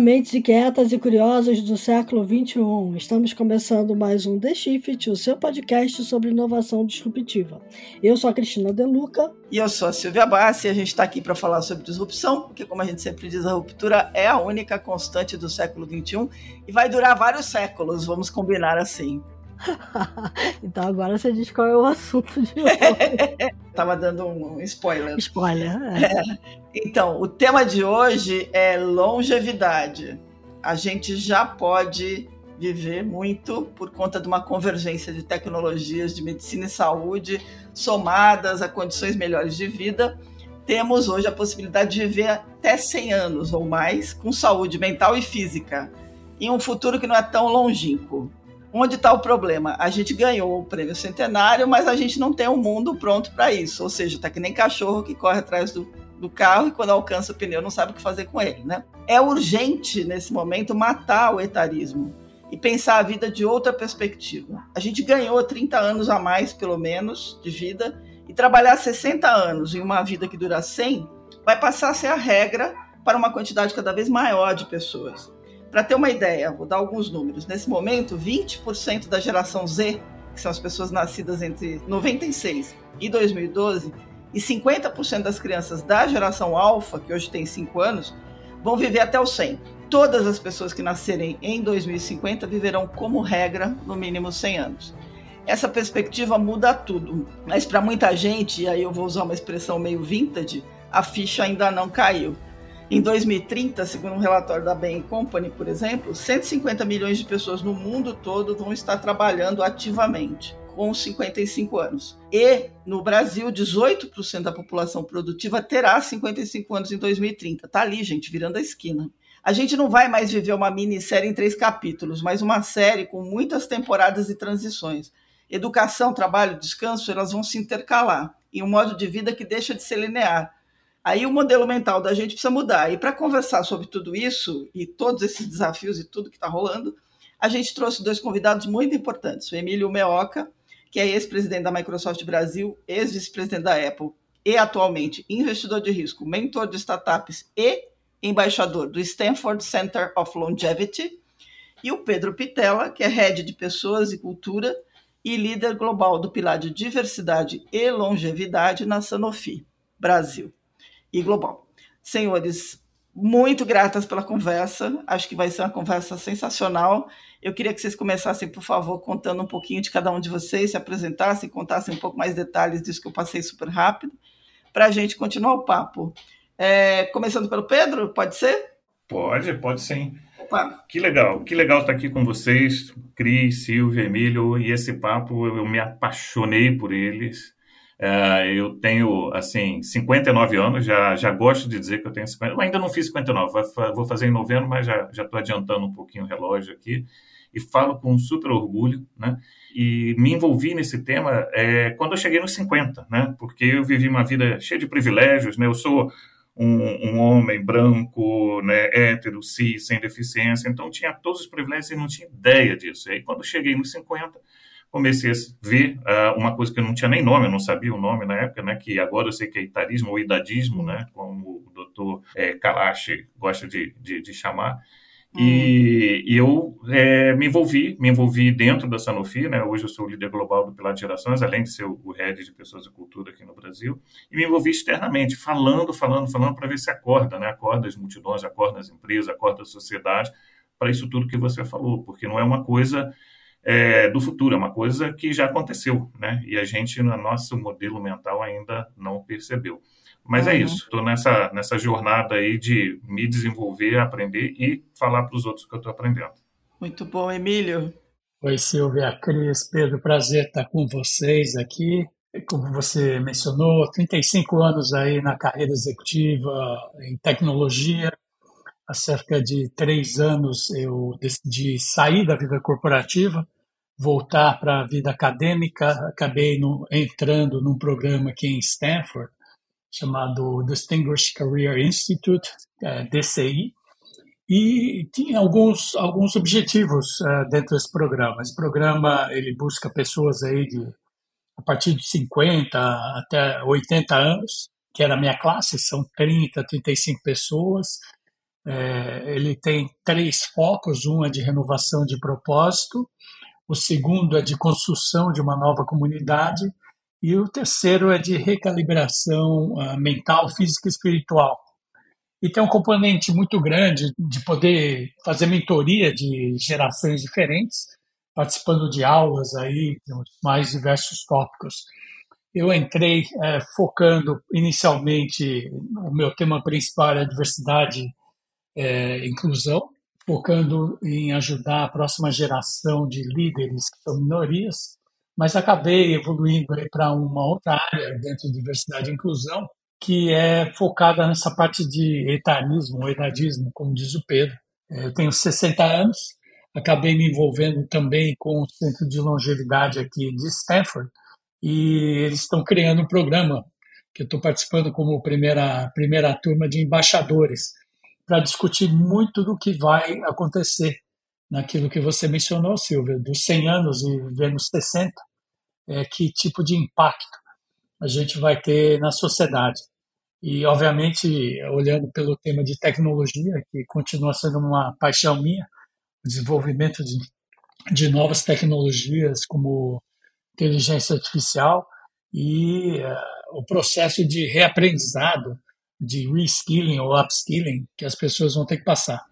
Mentes inquietas e curiosas do século XXI. Estamos começando mais um The Shift, o seu podcast sobre inovação disruptiva. Eu sou a Cristina Deluca. E eu sou a Silvia Bassi a gente está aqui para falar sobre disrupção, porque, como a gente sempre diz, a ruptura é a única constante do século XXI e vai durar vários séculos, vamos combinar assim. então agora você diz qual é o assunto de hoje. Tava dando um spoiler. Spoiler, é. É. Então, o tema de hoje é longevidade. A gente já pode viver muito por conta de uma convergência de tecnologias de medicina e saúde somadas a condições melhores de vida. Temos hoje a possibilidade de viver até 100 anos ou mais com saúde mental e física em um futuro que não é tão longínquo. Onde está o problema? A gente ganhou o prêmio centenário, mas a gente não tem um mundo pronto para isso. Ou seja, está que nem cachorro que corre atrás do, do carro e quando alcança o pneu não sabe o que fazer com ele, né? É urgente nesse momento matar o etarismo e pensar a vida de outra perspectiva. A gente ganhou 30 anos a mais, pelo menos, de vida e trabalhar 60 anos em uma vida que dura 100 vai passar a ser a regra para uma quantidade cada vez maior de pessoas. Para ter uma ideia, vou dar alguns números. Nesse momento, 20% da geração Z, que são as pessoas nascidas entre 96 e 2012, e 50% das crianças da geração Alpha, que hoje tem 5 anos, vão viver até os 100. Todas as pessoas que nascerem em 2050 viverão, como regra, no mínimo 100 anos. Essa perspectiva muda tudo, mas para muita gente, e aí eu vou usar uma expressão meio vintage, a ficha ainda não caiu. Em 2030, segundo um relatório da Bain Company, por exemplo, 150 milhões de pessoas no mundo todo vão estar trabalhando ativamente com 55 anos. E no Brasil, 18% da população produtiva terá 55 anos em 2030. Tá ali, gente, virando a esquina. A gente não vai mais viver uma minissérie em três capítulos, mas uma série com muitas temporadas e transições. Educação, trabalho, descanso, elas vão se intercalar em um modo de vida que deixa de ser linear Aí o modelo mental da gente precisa mudar. E para conversar sobre tudo isso e todos esses desafios e tudo que está rolando, a gente trouxe dois convidados muito importantes: o Emílio Meoca, que é ex-presidente da Microsoft Brasil, ex-vice-presidente da Apple e atualmente investidor de risco, mentor de startups e embaixador do Stanford Center of Longevity, e o Pedro Pitella, que é head de pessoas e cultura e líder global do pilar de diversidade e longevidade na Sanofi Brasil e global. Senhores, muito gratas pela conversa. Acho que vai ser uma conversa sensacional. Eu queria que vocês começassem, por favor, contando um pouquinho de cada um de vocês, se apresentassem, contassem um pouco mais detalhes disso que eu passei super rápido, para a gente continuar o papo. É, começando pelo Pedro, pode ser? Pode, pode sim. Opa. Que legal, que legal estar aqui com vocês, Cris, Silvia, Emílio, e esse papo eu me apaixonei por eles. É, eu tenho, assim, 59 anos, já, já gosto de dizer que eu tenho 50. Eu ainda não fiz 59, vou fazer em novembro, mas já estou adiantando um pouquinho o relógio aqui. E falo com super orgulho, né? E me envolvi nesse tema é, quando eu cheguei nos 50, né? Porque eu vivi uma vida cheia de privilégios, né? Eu sou um, um, homem branco, né, hétero, cis, sem deficiência, então tinha todos os privilégios e não tinha ideia disso. E aí, quando cheguei nos 50, comecei a ver uh, uma coisa que eu não tinha nem nome, eu não sabia o nome na época, né, que agora eu sei que é itarismo ou idadismo, né, como o doutor é, Kalash gosta de, de, de chamar. Hum. E, e, eu é, me envolvi, me envolvi dentro da Sanofi, né? Hoje eu sou o líder global do Pilar de Gerações, além de ser o head de pessoas e cultura aqui no Brasil, e me envolvi externamente, falando, falando, falando para ver se acorda, né? Acorda as multidões, acorda as empresas, acorda a sociedade para isso tudo que você falou, porque não é uma coisa é, do futuro, é uma coisa que já aconteceu, né? E a gente, no nosso modelo mental, ainda não percebeu. Mas é uhum. é isso, estou nessa, nessa jornada aí de me desenvolver, aprender e falar para os outros que eu estou aprendendo. Muito bom, Emílio. Oi, Silvia, Cris, Pedro, prazer estar com vocês aqui. Como você mencionou, 35 anos aí na carreira executiva em tecnologia, há cerca de três anos eu decidi sair da vida corporativa, voltar para a vida acadêmica. Acabei no, entrando num programa aqui em Stanford chamado Distinguished Career Institute, é, DCI, e tinha alguns alguns objetivos uh, dentro desse programa. Esse programa ele busca pessoas aí de a partir de 50 até 80 anos, que era a minha classe, são 30, 35 pessoas, É, ele tem três focos: um é de renovação de propósito, o segundo é de construção de uma nova comunidade e o terceiro é de recalibração uh, mental, física e espiritual. E tem um componente muito grande de poder fazer mentoria de gerações diferentes, participando de aulas aí, nos mais diversos tópicos. Eu entrei é, focando inicialmente, o meu tema principal é diversidade é, inclusão, focando em ajudar a próxima geração de líderes que são minorias, mas acabei evoluindo para uma outra área dentro de diversidade e inclusão, que é focada nessa parte de etarismo, edadismo, como diz o Pedro. É, eu tenho 60 anos, acabei me envolvendo também com o Centro de Longevidade aqui de Stanford, e eles estão criando um programa que eu estou participando como primeira, primeira turma de embaixadores, para discutir muito do que vai acontecer naquilo que você mencionou, Silvia, dos 100 anos e vivendo 60, é, que tipo de impacto a gente vai ter na sociedade. E, obviamente, olhando pelo tema de tecnologia, que continua sendo uma paixão minha, o desenvolvimento de, de novas tecnologias como inteligência artificial e uh, o processo de reaprendizado, de reskilling ou upskilling que as pessoas vão ter que passar.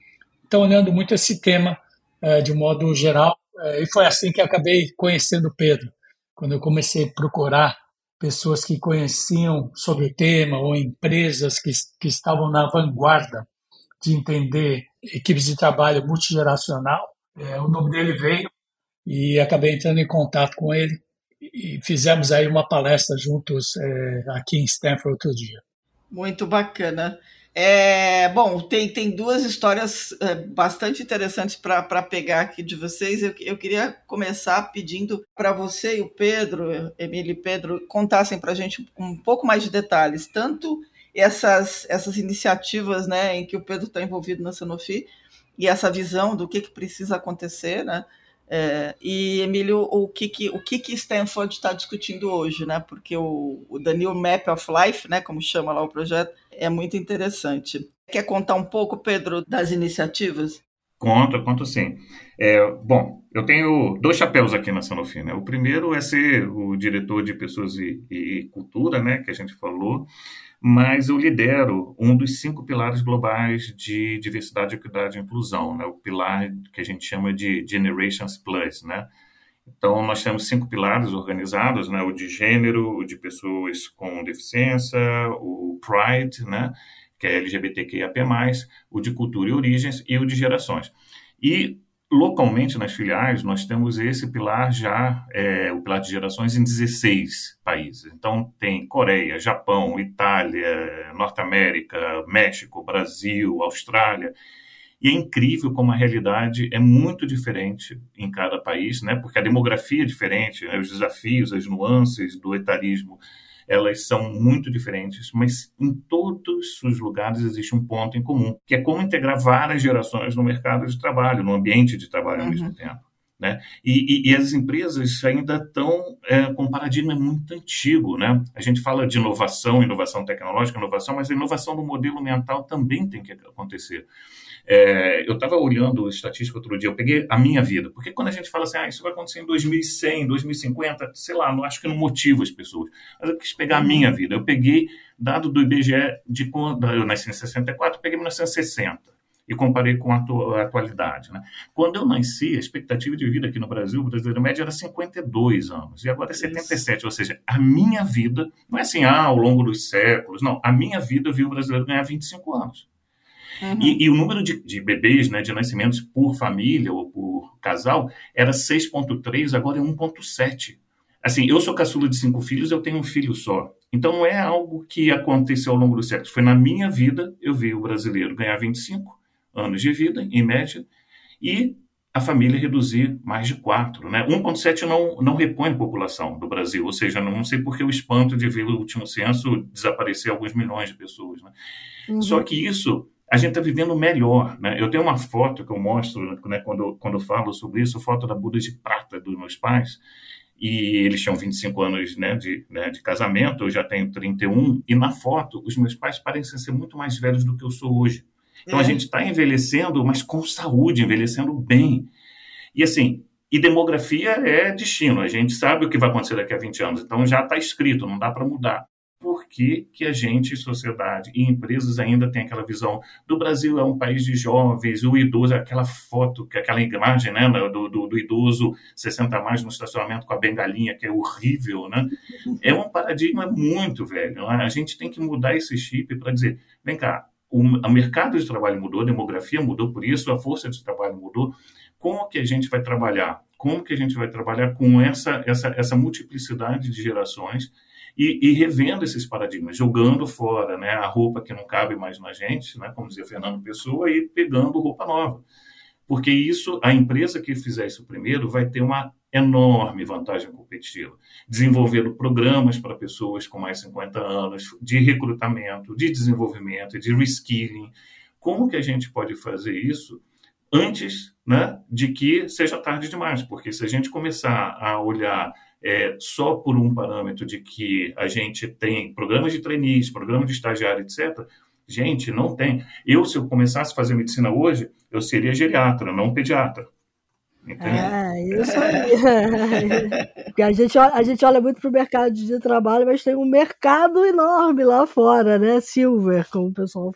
Então, olhando muito esse tema uh, de um modo geral, uh, e foi assim que acabei conhecendo o Pedro, quando eu comecei a procurar pessoas que conheciam sobre o tema ou empresas que, que estavam na vanguarda de entender equipes de trabalho multigeracional. É, o nome dele veio e acabei entrando em contato com ele e fizemos aí uma palestra juntos é, aqui em Stanford outro dia. Muito bacana. É, bom, tem, tem duas histórias é, bastante interessantes para pegar aqui de vocês. Eu, eu queria começar pedindo para você e o Pedro, Emílio e Pedro, contassem para a gente um pouco mais de detalhes, tanto essas, essas iniciativas né, em que o Pedro está envolvido na Sanofi e essa visão do que, que precisa acontecer, né? É, e, Emílio, o que, que, o que, que Stanford está discutindo hoje, né? Porque o, o The New Map of Life, né, como chama lá o projeto, é muito interessante. Quer contar um pouco, Pedro, das iniciativas? Conto, conto sim. É, bom, eu tenho dois chapéus aqui na Sanofi. Né? O primeiro é ser o diretor de pessoas e, e cultura, né, que a gente falou mas eu lidero um dos cinco pilares globais de diversidade, equidade e inclusão, né? o pilar que a gente chama de Generations Plus. Né? Então, nós temos cinco pilares organizados, né? o de gênero, o de pessoas com deficiência, o Pride, né? que é LGBTQIAP+, o de cultura e origens e o de gerações. E Localmente, nas filiais, nós temos esse pilar já, é, o pilar de gerações, em 16 países. Então, tem Coreia, Japão, Itália, Norte América, México, Brasil, Austrália. E é incrível como a realidade é muito diferente em cada país, né? porque a demografia é diferente, né? os desafios, as nuances do etarismo elas são muito diferentes, mas em todos os lugares existe um ponto em comum, que é como integrar várias gerações no mercado de trabalho, no ambiente de trabalho ao uhum. mesmo tempo. Né? E, e, e, as empresas ainda estão é, com um paradigma muito antigo. Né? A gente fala de inovação, inovação tecnológica, inovação, mas a inovação do modelo mental também tem que acontecer. É, eu estava olhando estatística outro dia, eu peguei a minha vida, porque quando a gente fala assim, ah, isso vai acontecer em 2100, 2050, sei lá, não acho que não motiva as pessoas, mas eu quis pegar a minha vida. Eu peguei dado do IBGE de quando eu nasci em 64, peguei 1960 e comparei com a, atualidade. Né? Quando eu nasci, a expectativa de vida aqui no Brasil, o brasileiro médio era 52 anos, e agora é 77, Isso. ou seja, a minha vida, não é assim, ah, ao longo dos séculos, não, a minha vida viu o brasileiro ganhar 25 anos. Uhum. E, e, o número de, de, bebês, né, de nascimentos por família ou por casal, era 6,3, agora é 1,7. Assim, eu sou caçula de cinco filhos, eu tenho um filho só. Então não é algo que aconteceu ao longo do século. Foi na minha vida, eu vi o brasileiro ganhar 25 anos de vida, em média, e a família reduzir mais de 4. Né? 1,7 não, não repõe a população do Brasil, ou seja, não, sei por que o espanto de ver o último censo desaparecer alguns milhões de pessoas. Né? Uhum. Só que isso a gente está vivendo melhor. Né? Eu tenho uma foto que eu mostro né, quando, quando eu falo sobre isso, foto da Buda de prata dos meus pais, e eles tinham 25 anos né, de, né, de casamento, eu já tenho 31, e na foto os meus pais parecem ser muito mais velhos do que eu sou hoje. Então é. a gente está envelhecendo, mas com saúde, envelhecendo bem. E assim, e demografia é destino, a gente sabe o que vai acontecer daqui a 20 anos, então já está escrito, não dá para mudar por que, que a gente, sociedade e empresas ainda tem aquela visão do Brasil é um país de jovens, o idoso, aquela foto, aquela imagem né, do, do, do idoso 60 mais no estacionamento com a bengalinha, que é horrível, né? É um paradigma muito velho. Né? A gente tem que mudar esse chip para dizer, vem cá, o, o mercado de trabalho mudou, a demografia mudou por isso, a força de trabalho mudou. Como que a gente vai trabalhar? Como que a gente vai trabalhar com essa, essa, essa multiplicidade de gerações e, e, revendo esses paradigmas, jogando fora né, a roupa que não cabe mais na gente, né, como dizia Fernando Pessoa, e pegando roupa nova. Porque isso, a empresa que fizer isso primeiro vai ter uma enorme vantagem competitiva, desenvolvendo programas para pessoas com mais de 50 anos, de recrutamento, de desenvolvimento, de reskilling. Como que a gente pode fazer isso antes né, de que seja tarde demais? Porque se a gente começar a olhar é, só por um parâmetro de que a gente tem programas de trainees, programas de estagiário, etc., gente, não tem. Eu, se eu começasse a fazer medicina hoje, eu seria geriatra, não pediatra. Entendeu? É, isso aí. Porque a gente, a gente olha muito para o mercado de trabalho, mas tem um mercado enorme lá fora, né? Silver, como o pessoal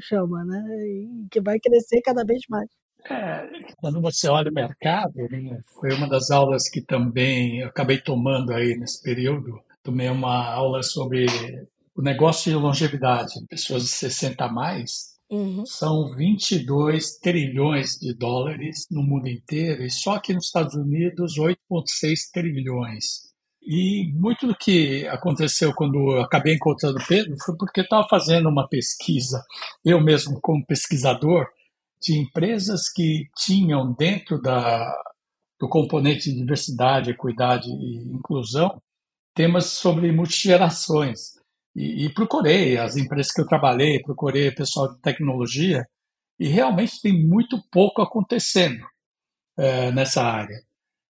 chama, né? E que vai crescer cada vez mais. É, quando você olha o mercado, né, foi uma das aulas que também eu acabei tomando aí nesse período. Tomei uma aula sobre o negócio de longevidade, pessoas de 60 a mais. Uhum. São 22 trilhões de dólares no mundo inteiro e só aqui nos Estados Unidos 8,6 trilhões. E muito do que aconteceu quando eu acabei encontrando o Pedro foi porque estava fazendo uma pesquisa, eu mesmo como pesquisador, de empresas que tinham dentro da, do componente de diversidade, equidade e inclusão temas sobre multigerações. E, e procurei as empresas que eu trabalhei, procurei pessoal de tecnologia, e realmente tem muito pouco acontecendo é, nessa área.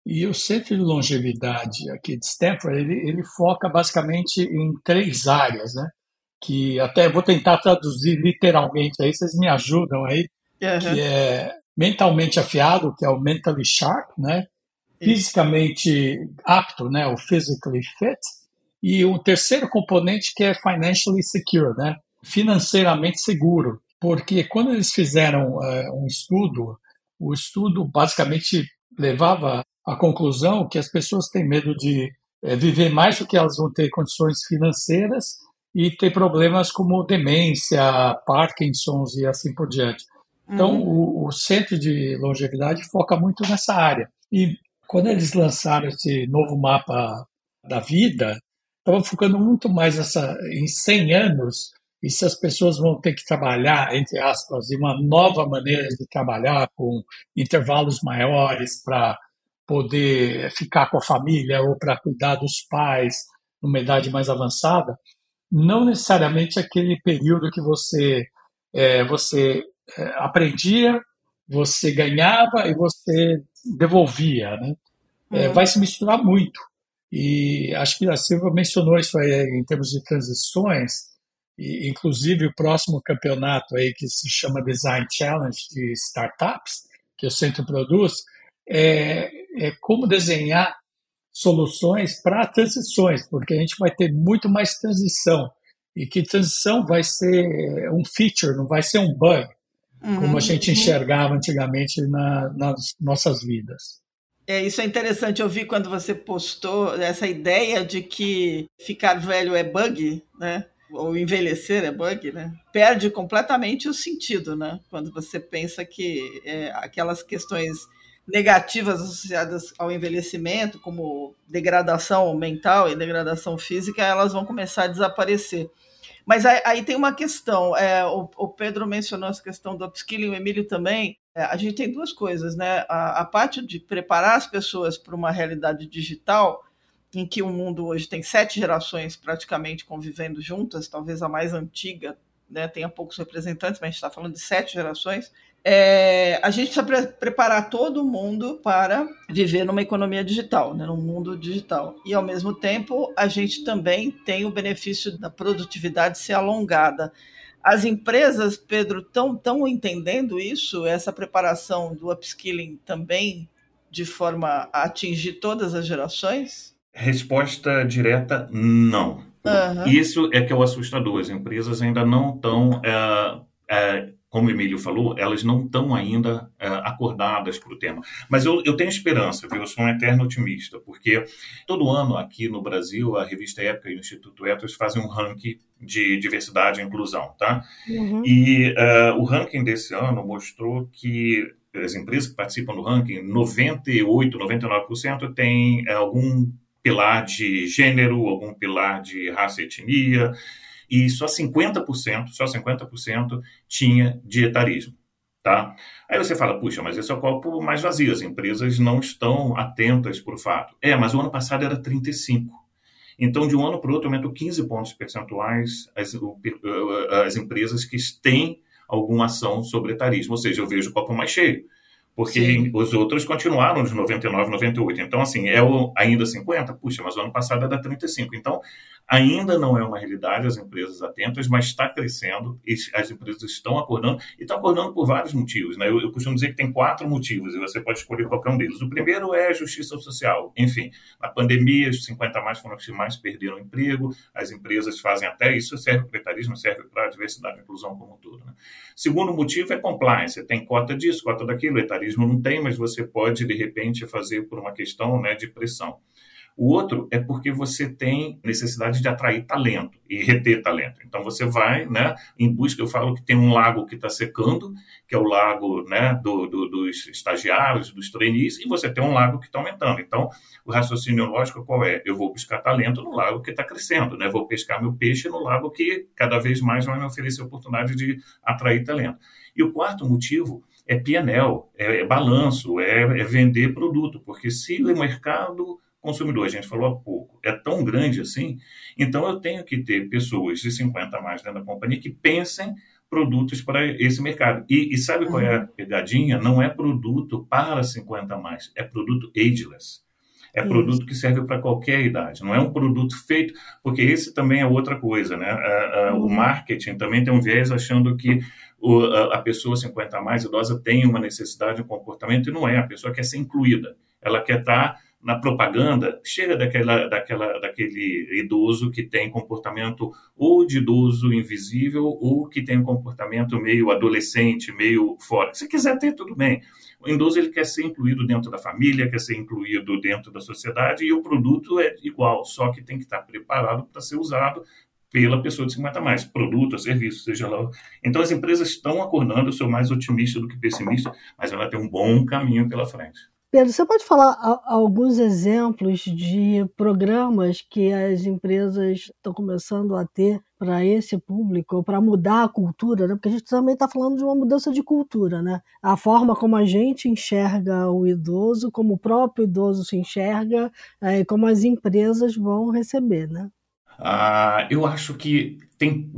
E o Centro de Longevidade aqui de Stanford, ele, ele foca basicamente em três áreas, né? Que até vou tentar traduzir literalmente aí, vocês me ajudam aí, uhum. que é mentalmente afiado, que é o mentally sharp, né? Fisicamente apto, né? O physically fit. E um terceiro componente que é financially secure, né? Financeiramente seguro. Porque quando eles fizeram uh, um estudo, o estudo basicamente levava à conclusão que as pessoas têm medo de uh, viver mais do que elas vão ter condições financeiras e ter problemas como demência, Parkinson's e assim por diante. Então, uhum. o, o, centro de longevidade foca muito nessa área. E quando eles lançaram esse novo mapa da vida, estavam focando muito mais nessa, em 100 anos e se as pessoas vão ter que trabalhar, entre aspas, de uma nova maneira de trabalhar, com intervalos maiores para poder ficar com a família ou para cuidar dos pais numa idade mais avançada, não necessariamente aquele período que você é, você aprendia, você ganhava e você devolvia, né? É, uhum. vai se misturar muito. E acho que a Silva mencionou isso aí em termos de transições, e inclusive o próximo campeonato aí que se chama Design Challenge de Startups, que o Centro produz, é, é como desenhar soluções para transições, porque a gente vai ter muito mais transição. E que transição vai ser um feature, não vai ser um bug uhum. como a gente enxergava antigamente na, nas nossas vidas. É, isso é interessante. Eu vi quando você postou essa ideia de que ficar velho é bug, né? Ou envelhecer é bug, né? Perde completamente o sentido, né? Quando você pensa que é, aquelas questões negativas associadas ao envelhecimento, como degradação mental e degradação física, elas vão começar a desaparecer. Mas aí, aí tem uma questão, é, o, o, Pedro mencionou essa questão do upskilling, o Emílio também. É, a gente tem duas coisas, né? A, a parte de preparar as pessoas para uma realidade digital, em que o mundo hoje tem sete gerações praticamente convivendo juntas, talvez a mais antiga né, tenha poucos representantes, mas a gente está falando de sete gerações é, a gente precisa pre preparar todo mundo para viver numa economia digital, né, num mundo digital. E, ao mesmo tempo, a gente também tem o benefício da produtividade ser alongada. As empresas, Pedro, estão entendendo isso, essa preparação do upskilling também, de forma a atingir todas as gerações? Resposta direta, não. Uhum. Isso é que é o assustador. As empresas ainda não estão é, é, como o Emílio falou, elas não estão ainda é, acordadas para o tema. Mas eu, eu, tenho esperança, viu? eu sou um eterno otimista, porque todo ano aqui no Brasil, a revista Época e o Instituto Etos fazem um ranking de diversidade e inclusão, tá? Uhum. E uh, o ranking desse ano mostrou que as empresas que participam do ranking, 98, 99% têm algum pilar de gênero, algum pilar de raça e etnia, e só 50%, só 50% tinha dietarismo. Tá? Aí você fala, puxa, mas esse é o copo mais vazio, as empresas não estão atentas para o fato. É, mas o ano passado era 35%. Então, de um ano para o outro, aumentou 15 pontos percentuais as, as empresas que têm alguma ação sobre etarismo. Ou seja, eu vejo o copo mais cheio porque Sim. os outros continuaram de 99, 98. Então, assim, é o, ainda 50? Puxa, mas o ano passado era 35. Então, ainda não é uma realidade, as empresas atentas, mas está crescendo, as empresas estão acordando, e estão acordando por vários motivos. Né? Eu, eu, costumo dizer que tem quatro motivos, e você pode escolher qualquer um deles. O primeiro é a justiça social. Enfim, na pandemia, os 50 mais foram os que mais perderam emprego, as empresas fazem até isso, serve para o etarismo, serve para a diversidade e inclusão como um todo. Né? Segundo motivo é compliance, tem cota disso, cota daquilo, o não tem, mas você pode, de repente, fazer por uma questão né, de pressão. O outro é porque você tem necessidade de atrair talento e reter talento. Então você vai, né, em busca. Eu falo que tem um lago que está secando, que é o lago, né, do, do, dos estagiários, dos trainees, e você tem um lago que está aumentando. Então o raciocínio lógico qual é? Eu vou buscar talento no lago que está crescendo, né? Vou pescar meu peixe no lago que cada vez mais vai me oferecer oportunidade de atrair talento. E o quarto motivo é PNL, é, é balanço, é, é vender produto, porque se o mercado consumidor, a gente falou há pouco, é tão grande assim, então eu tenho que ter pessoas de 50 a mais dentro da companhia que pensem produtos para esse mercado. E, e sabe uhum. qual é a uhum. pegadinha? Não é produto para 50 a mais, é produto ageless. É Isso. produto que serve para qualquer idade, não é um produto feito, porque esse também é outra coisa, né? A, uhum. O marketing também tem um viés achando que o, a, a, pessoa 50 a mais idosa tem uma necessidade, um comportamento, e não é. A pessoa quer ser incluída, ela quer estar tá na propaganda, chega daquela, daquela, daquele idoso que tem comportamento ou de idoso invisível ou que tem um comportamento meio adolescente, meio fora. Se quiser ter, tudo bem. O idoso ele quer ser incluído dentro da família, quer ser incluído dentro da sociedade e o produto é igual, só que tem que estar preparado para ser usado pela pessoa de 50 mais, produto, serviço, seja lá. Então as empresas estão acordando, eu sou mais otimista do que pessimista, mas ela tem um bom caminho pela frente. Pedro, você pode falar alguns exemplos de programas que as empresas estão começando a ter para esse público, para mudar a cultura, né? porque a gente também está falando de uma mudança de cultura, né? A forma como a gente enxerga o idoso, como o próprio idoso se enxerga, é, e como as empresas vão receber, né? Ah, eu acho que tem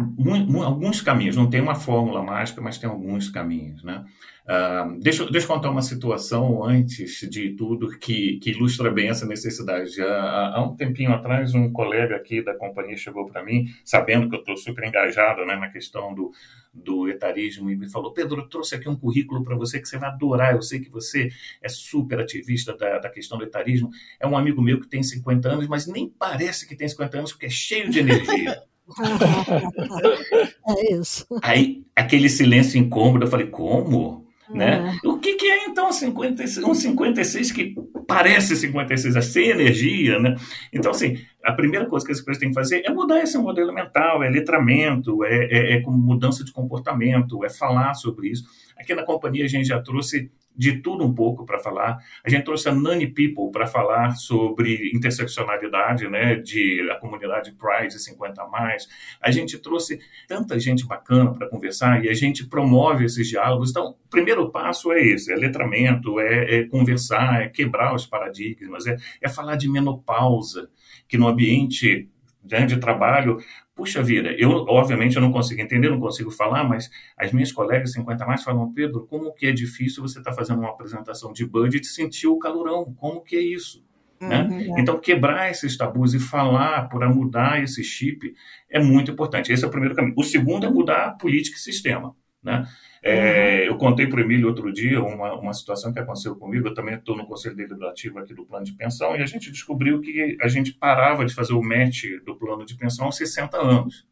alguns caminhos, não tem uma fórmula mágica, mas tem alguns caminhos, né? Uh, deixa, deixa eu contar uma situação antes de tudo que, que ilustra bem essa necessidade. Há, há um tempinho atrás, um colega aqui da companhia chegou para mim, sabendo que eu estou super engajado né, na questão do, do etarismo, e me falou: Pedro, eu trouxe aqui um currículo para você que você vai adorar. Eu sei que você é super ativista da, da questão do etarismo. É um amigo meu que tem 50 anos, mas nem parece que tem 50 anos, porque é cheio de energia. é isso. Aí, aquele silêncio incômodo, eu falei: como? Né? É. O que, que é então 56, um 56 que parece 56, é sem energia? Né? Então, assim, a primeira coisa que as empresas têm que fazer é mudar esse modelo mental, é letramento, é, é, é mudança de comportamento, é falar sobre isso. Aqui na companhia a gente já trouxe de tudo um pouco para falar. A gente trouxe a Nani People para falar sobre interseccionalidade, né, de a comunidade Pride 50 a mais. A gente trouxe tanta gente bacana para conversar e a gente promove esses diálogos. Então, o primeiro passo é esse, é letramento, é, é conversar, é quebrar os paradigmas, é, é falar de menopausa, que no ambiente né, de trabalho puxa vida, eu obviamente eu não consigo entender, não consigo falar, mas as minhas colegas 50 mais falam, Pedro, como que é difícil você estar tá fazendo uma apresentação de budget e sentir o calorão, como que é isso? Né? Uhum. Então, quebrar esses tabus e falar para mudar esse chip é muito importante. Esse é o primeiro caminho. O segundo é mudar a política e sistema. Né? É, uhum. Eu contei para o Emílio outro dia uma, uma situação que aconteceu comigo. Eu também estou no Conselho Deliberativo aqui do plano de pensão e a gente descobriu que a gente parava de fazer o match do plano de pensão aos 60 anos.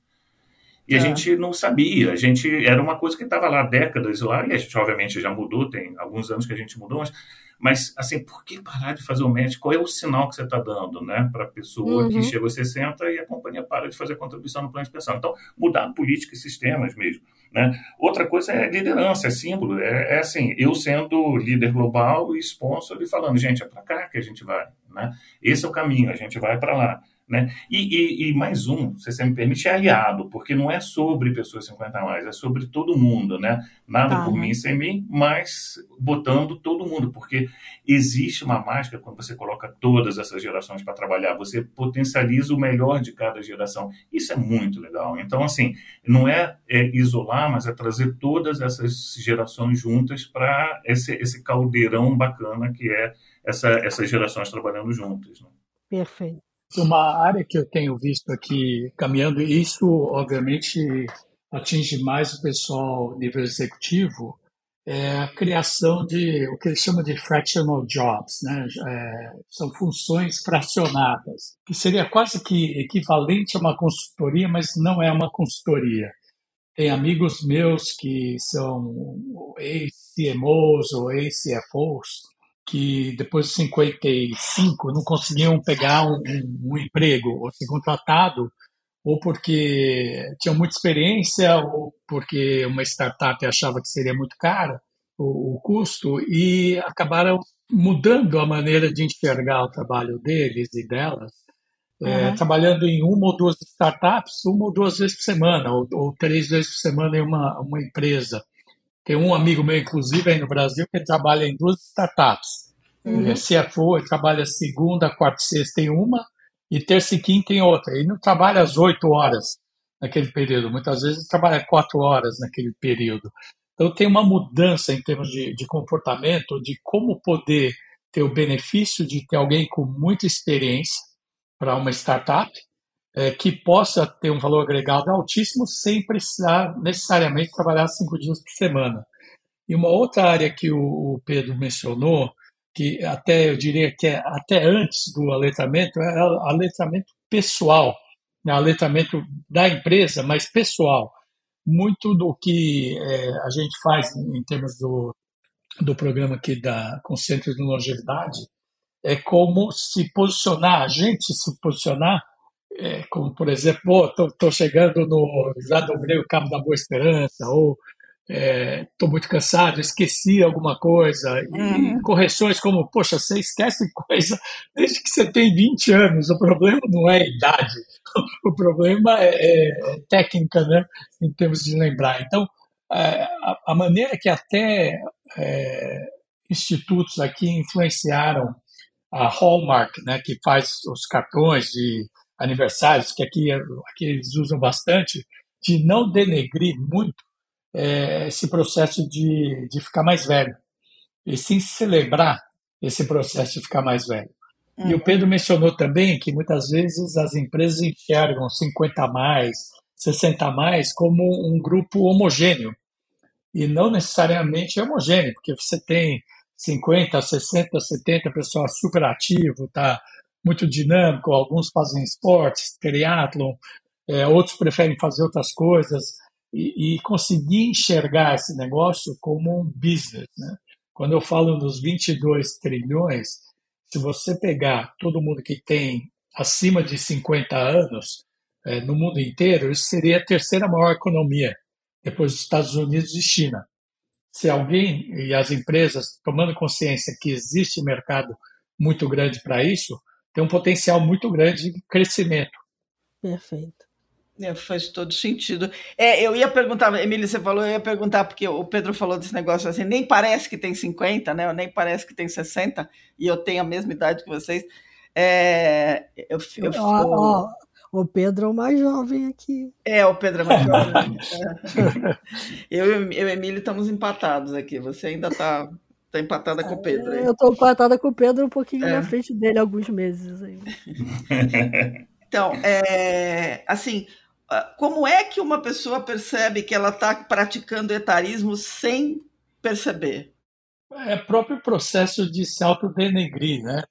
E a é. gente não sabia, a gente era uma coisa que estava lá décadas lá, e a gente obviamente já mudou, tem alguns anos que a gente mudou, mas mas, assim, por que parar de fazer o match? Qual é o sinal que você está dando né, para a pessoa uhum. que chega aos 60 e a companhia para de fazer contribuição no plano de pensão? Então, mudar política e sistemas mesmo. Né? Outra coisa é liderança, é símbolo. É, é assim, eu sendo líder global e sponsor e falando, gente, é para cá que a gente vai. Né? Esse é o caminho, a gente vai para lá. Né? E, e, e, mais um, se você me permite, é aliado, porque não é sobre pessoas 50 a mais, é sobre todo mundo, né? Nada tá, por mim sem mim, mas botando todo mundo, porque existe uma mágica quando você coloca todas essas gerações para trabalhar, você potencializa o melhor de cada geração. Isso é muito legal. Então, assim, não é, é isolar, mas é trazer todas essas gerações juntas para esse, esse caldeirão bacana que é essa, essas gerações trabalhando juntas. Né? Perfeito. Uma área que eu tenho visto aqui caminhando, isso obviamente atinge mais o pessoal nível executivo, é a criação de o que eles chamam de fractional jobs, né? É, são funções fracionadas, que seria quase que equivalente a uma consultoria, mas não é uma consultoria. Tem amigos meus que são ex-CMOs ou ex-CFOs que depois de 55 não conseguiam pegar um, um, emprego ou ser contratado ou porque tinham muita experiência ou porque uma startup achava que seria muito cara o, o custo e acabaram mudando a maneira de enxergar o trabalho deles e delas uhum. é, trabalhando em uma ou duas startups, uma ou duas vezes por semana, ou, ou, três vezes por semana em uma, uma empresa. Tem um amigo meu, inclusive, aí no Brasil, que trabalha em duas startups. Uhum. Ele é CFO, ele trabalha segunda, quarta e sexta em uma, e terça e quinta em outra. Ele não trabalha às oito horas naquele período, muitas vezes ele trabalha quatro horas naquele período. Então tem uma mudança em termos de, de comportamento, de como poder ter o benefício de ter alguém com muita experiência para uma startup, é, que possa ter um valor agregado altíssimo sem precisar necessariamente trabalhar cinco dias por semana. E uma outra área que o Pedro mencionou, que até eu diria que é até antes do aletramento, é o aletramento pessoal, né? aletramento da empresa, mas pessoal. Muito do que é, a gente faz em termos do, do programa aqui da Concentro de Longevidade é como se posicionar, a gente se posicionar é, como por exemplo, estou chegando no. já dobrei o cabo da Boa Esperança, ou estou é, muito cansado, esqueci alguma coisa. E uhum. correções como, poxa, você esquece coisa desde que você tem 20 anos. O problema não é a idade, o problema é, é, é técnica, né, em termos de lembrar. Então, é, a, a maneira que até é, institutos aqui influenciaram a Hallmark, né, que faz os cartões de aniversários, que aqui, aqui eles usam bastante, de não denegrir muito é, esse processo de, de ficar mais velho, e sim celebrar esse processo de ficar mais velho. Uhum. E o uhum. Pedro mencionou também que muitas vezes as empresas enxergam 50 a mais, 60 a mais como um grupo homogêneo. E não necessariamente homogêneo, porque você tem 50, 60, 70 pessoas super ativo, tá muito dinâmico, alguns fazem esportes, triatlon, é, outros preferem fazer outras coisas, e, e, conseguir enxergar esse negócio como um business. Né? Quando eu falo dos 22 trilhões, se você pegar todo mundo que tem acima de 50 anos é, no mundo inteiro, isso seria a terceira maior economia, depois dos Estados Unidos e China. Se alguém e as empresas tomando consciência que existe mercado muito grande para isso, tem um potencial muito grande de crescimento. Perfeito. É, faz todo sentido. É, eu ia perguntar, Emília, você falou, eu ia perguntar, porque o Pedro falou desse negócio assim, nem parece que tem 50, né? Nem parece que tem 60, e eu tenho a mesma idade que vocês. É, eu, eu, eu, o Pedro é o mais jovem aqui. É, o Pedro é mais jovem. é. Eu e o Emílio estamos empatados aqui. Você ainda está Está empatada com o Pedro. Eu estou empatada com o Pedro um pouquinho é. na frente dele, alguns meses. Aí. então, é, assim, ah, como é que uma pessoa percebe que ela está praticando etarismo sem perceber? É o próprio processo de se autodenegrir, né?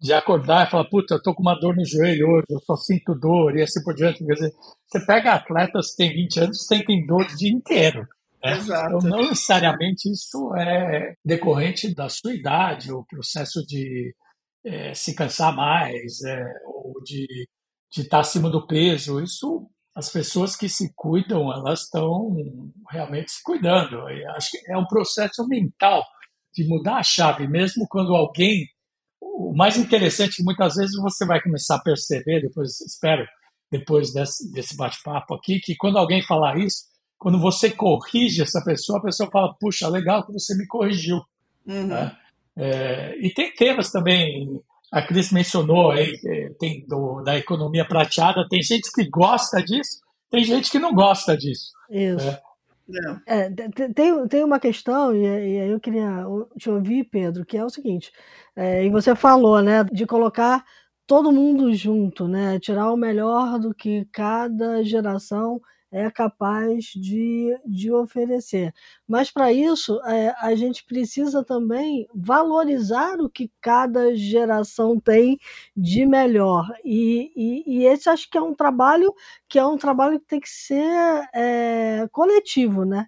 De acordar e falar, puta, eu tô com uma dor no joelho hoje, eu só sinto dor, e assim por diante. Quer dizer, você pega atletas que têm 20 anos e sentem dor o dia inteiro. Né? Exato. Então, não necessariamente isso é decorrente da sua idade, o processo de é, se cansar mais, é, ou de, de estar acima do peso. Isso as pessoas que se cuidam, elas estão realmente se cuidando. Eu acho que é um processo mental de mudar a chave, mesmo quando alguém. O mais interessante muitas vezes você vai começar a perceber, depois, espero, depois desse, desse bate-papo aqui, que quando alguém falar isso, quando você corrige essa pessoa, a pessoa fala: Puxa, legal que você me corrigiu. Uhum. Né? É, e tem temas também a Cris mencionou aí, é, tem do, da economia prateada, tem gente que gosta disso, tem gente que não gosta disso. Isso. Né? É. É, tem, tem uma questão, e, aí eu queria te ouvir, Pedro, que é o seguinte, é, e você falou, né, de colocar todo mundo junto, né, tirar o melhor do que cada geração é capaz de, de oferecer. Mas para isso, é, a gente precisa também valorizar o que cada geração tem de melhor. E, e, e esse acho que é um trabalho que é um trabalho que tem que ser é, coletivo, né?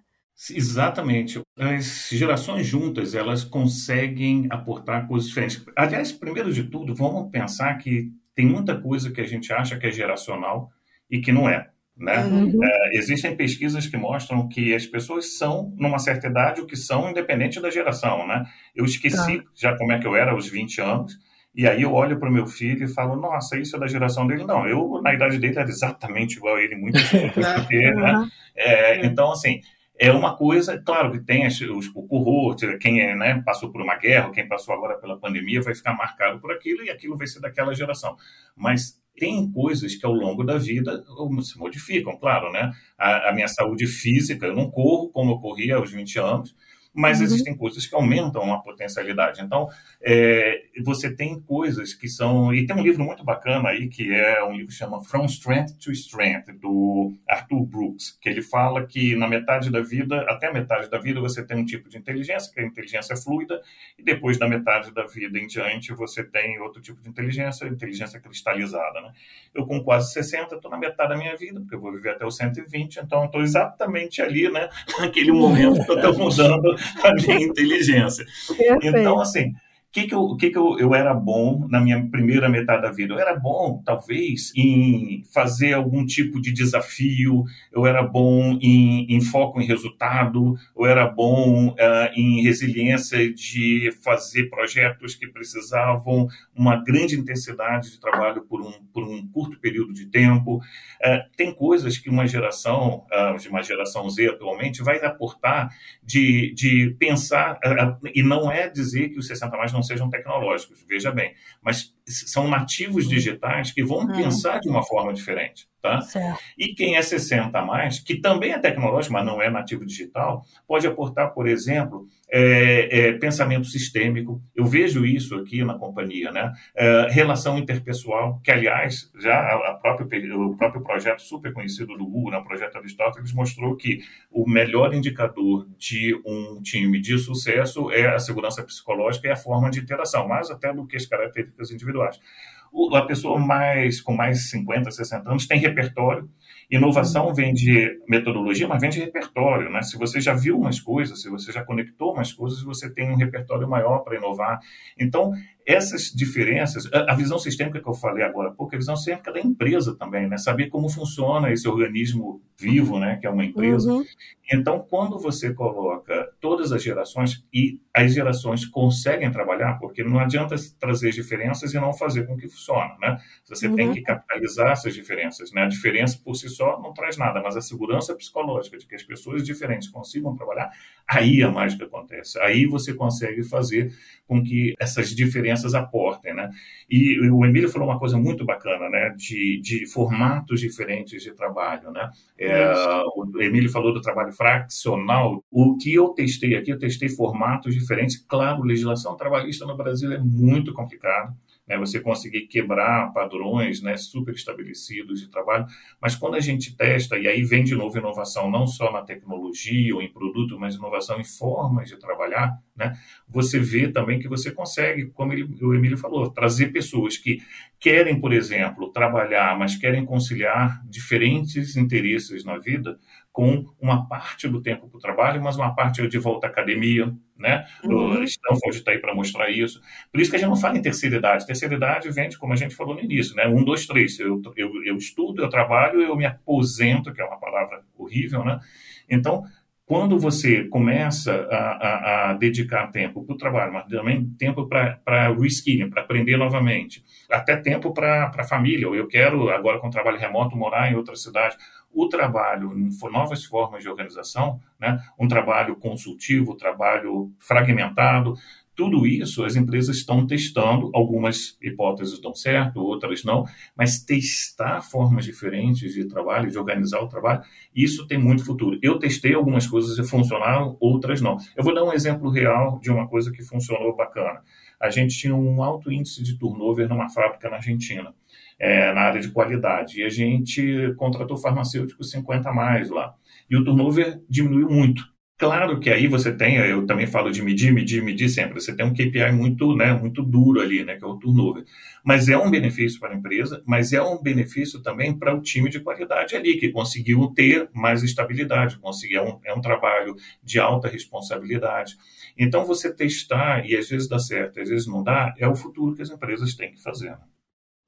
Exatamente. As gerações juntas, elas conseguem aportar coisas diferentes. Aliás, primeiro de tudo, vamos pensar que tem muita coisa que a gente acha que é geracional e que não é. Né? Uhum. É, existem pesquisas que mostram que as pessoas são, numa certa idade, o que são, independente da geração. Né? Eu esqueci tá. já como é que eu era aos 20 anos, e aí eu olho para o meu filho e falo, nossa, isso é da geração dele. Não, eu, na idade dele, era exatamente igual a ele, muito porque, né? É, então, assim, é uma coisa, claro que tem os, o cohort, quem é, né, passou por uma guerra, quem passou agora pela pandemia, vai ficar marcado por aquilo, e aquilo vai ser daquela geração. Mas tem coisas que ao longo da vida se modificam, claro, né? A, a minha saúde física, eu não corro como eu corria aos 20 anos, mas uhum. existem coisas que aumentam a potencialidade. Então, é, você tem coisas que são. E tem um livro muito bacana aí, que é um livro que chama From Strength to Strength, do Arthur Brooks, que ele fala que na metade da vida, até a metade da vida, você tem um tipo de inteligência, que é a inteligência fluida, e depois da metade da vida em diante, você tem outro tipo de inteligência, a inteligência cristalizada. Né? Eu, com quase 60, estou na metade da minha vida, porque eu vou viver até os 120, então estou exatamente ali, né? Naquele momento que eu estou mudando a minha inteligência. Perfeito. Então, assim, que, que, eu, que, que eu, eu era bom na minha primeira metade da vida? Eu era bom, talvez, em fazer algum tipo de desafio, eu era bom em, em foco em resultado, eu era bom uh, em resiliência de fazer projetos que precisavam uma grande intensidade de trabalho por um, por um curto período de tempo. Uh, tem coisas que uma geração, uh, uma geração Z atualmente, vai aportar de, de pensar, e não é dizer que os 60 mais não não sejam tecnológicos, veja bem, mas são nativos digitais que vão é. pensar de uma forma diferente. Tá? E quem é 60 a mais, que também é tecnológico, mas não é nativo digital, pode aportar, por exemplo, é, é, pensamento sistêmico. Eu vejo isso aqui na companhia, né? É, relação interpessoal, que, aliás, já a, a própria, o próprio projeto super conhecido do Google, né, o projeto Aristóteles, mostrou que o melhor indicador de um time de sucesso é a segurança psicológica e a forma de interação, mais até do que as características individuais a pessoa mais com mais 50, 60 anos tem repertório. Inovação vem de metodologia, mas vem de repertório. Né? Se você já viu umas coisas, se você já conectou umas coisas, você tem um repertório maior para inovar. Então, essas diferenças, a, visão sistêmica que eu falei agora porque a visão sistêmica da empresa também, né? Saber como funciona esse organismo vivo, né? Que é uma empresa. Uhum. Então, quando você coloca todas as gerações e as gerações conseguem trabalhar, porque não adianta trazer diferenças e não fazer com que funcione, né? Você uhum. tem que capitalizar essas diferenças, né? A diferença por si só não traz nada, mas a segurança psicológica de que as pessoas diferentes consigam trabalhar, aí a mágica acontece. Aí você consegue fazer com que essas diferenças aportem, né? E o Emílio falou uma coisa muito bacana, né? De, de formatos diferentes de trabalho, né? É, o Emílio falou do trabalho fraccional. O que eu testei aqui, eu testei formatos diferentes. Claro, legislação trabalhista no Brasil é muito complicado né, você conseguir quebrar padrões né, super estabelecidos de trabalho. Mas quando a gente testa, e aí vem de novo inovação, não só na tecnologia ou em produto, mas inovação em formas de trabalhar, né, você vê também que você consegue, como ele, o Emílio falou, trazer pessoas que querem, por exemplo, trabalhar, mas querem conciliar diferentes interesses na vida, com uma parte do tempo para o trabalho, mas uma parte de volta à academia, né? Uhum. Stanford está aí para mostrar isso. Por isso que a gente não fala em terceira idade. Terceira idade vem, de, como a gente falou no início, né? Um, dois, três. Eu, eu, eu estudo, eu trabalho, eu me aposento, que é uma palavra horrível, né? Então, quando você começa a, a, a dedicar tempo para o trabalho, mas também tempo para reskilling, para aprender novamente, até tempo para a família, eu quero, agora com trabalho remoto, morar em outra cidade, o trabalho novas formas de organização, né, um trabalho consultivo, trabalho fragmentado, tudo isso as empresas estão testando, algumas hipóteses dão certo, outras não, mas testar formas diferentes de trabalho, de organizar o trabalho, isso tem muito futuro. Eu testei algumas coisas e funcionaram, outras não. Eu vou dar um exemplo real de uma coisa que funcionou bacana. A gente tinha um alto índice de turnover numa fábrica na Argentina, é, na área de qualidade, e a gente contratou farmacêuticos 50 a mais lá. E o turnover diminuiu muito. Claro que aí você tem, eu também falo de medir, medir, medir sempre, você tem um KPI muito, né, muito duro ali, né, que é o turnover. Mas é um benefício para a empresa, mas é um benefício também para o time de qualidade ali, que conseguiu ter mais estabilidade, conseguiu, é um, é um trabalho de alta responsabilidade. Então, você testar, e às vezes dá certo, às vezes não dá, é o futuro que as empresas têm que fazer. Né?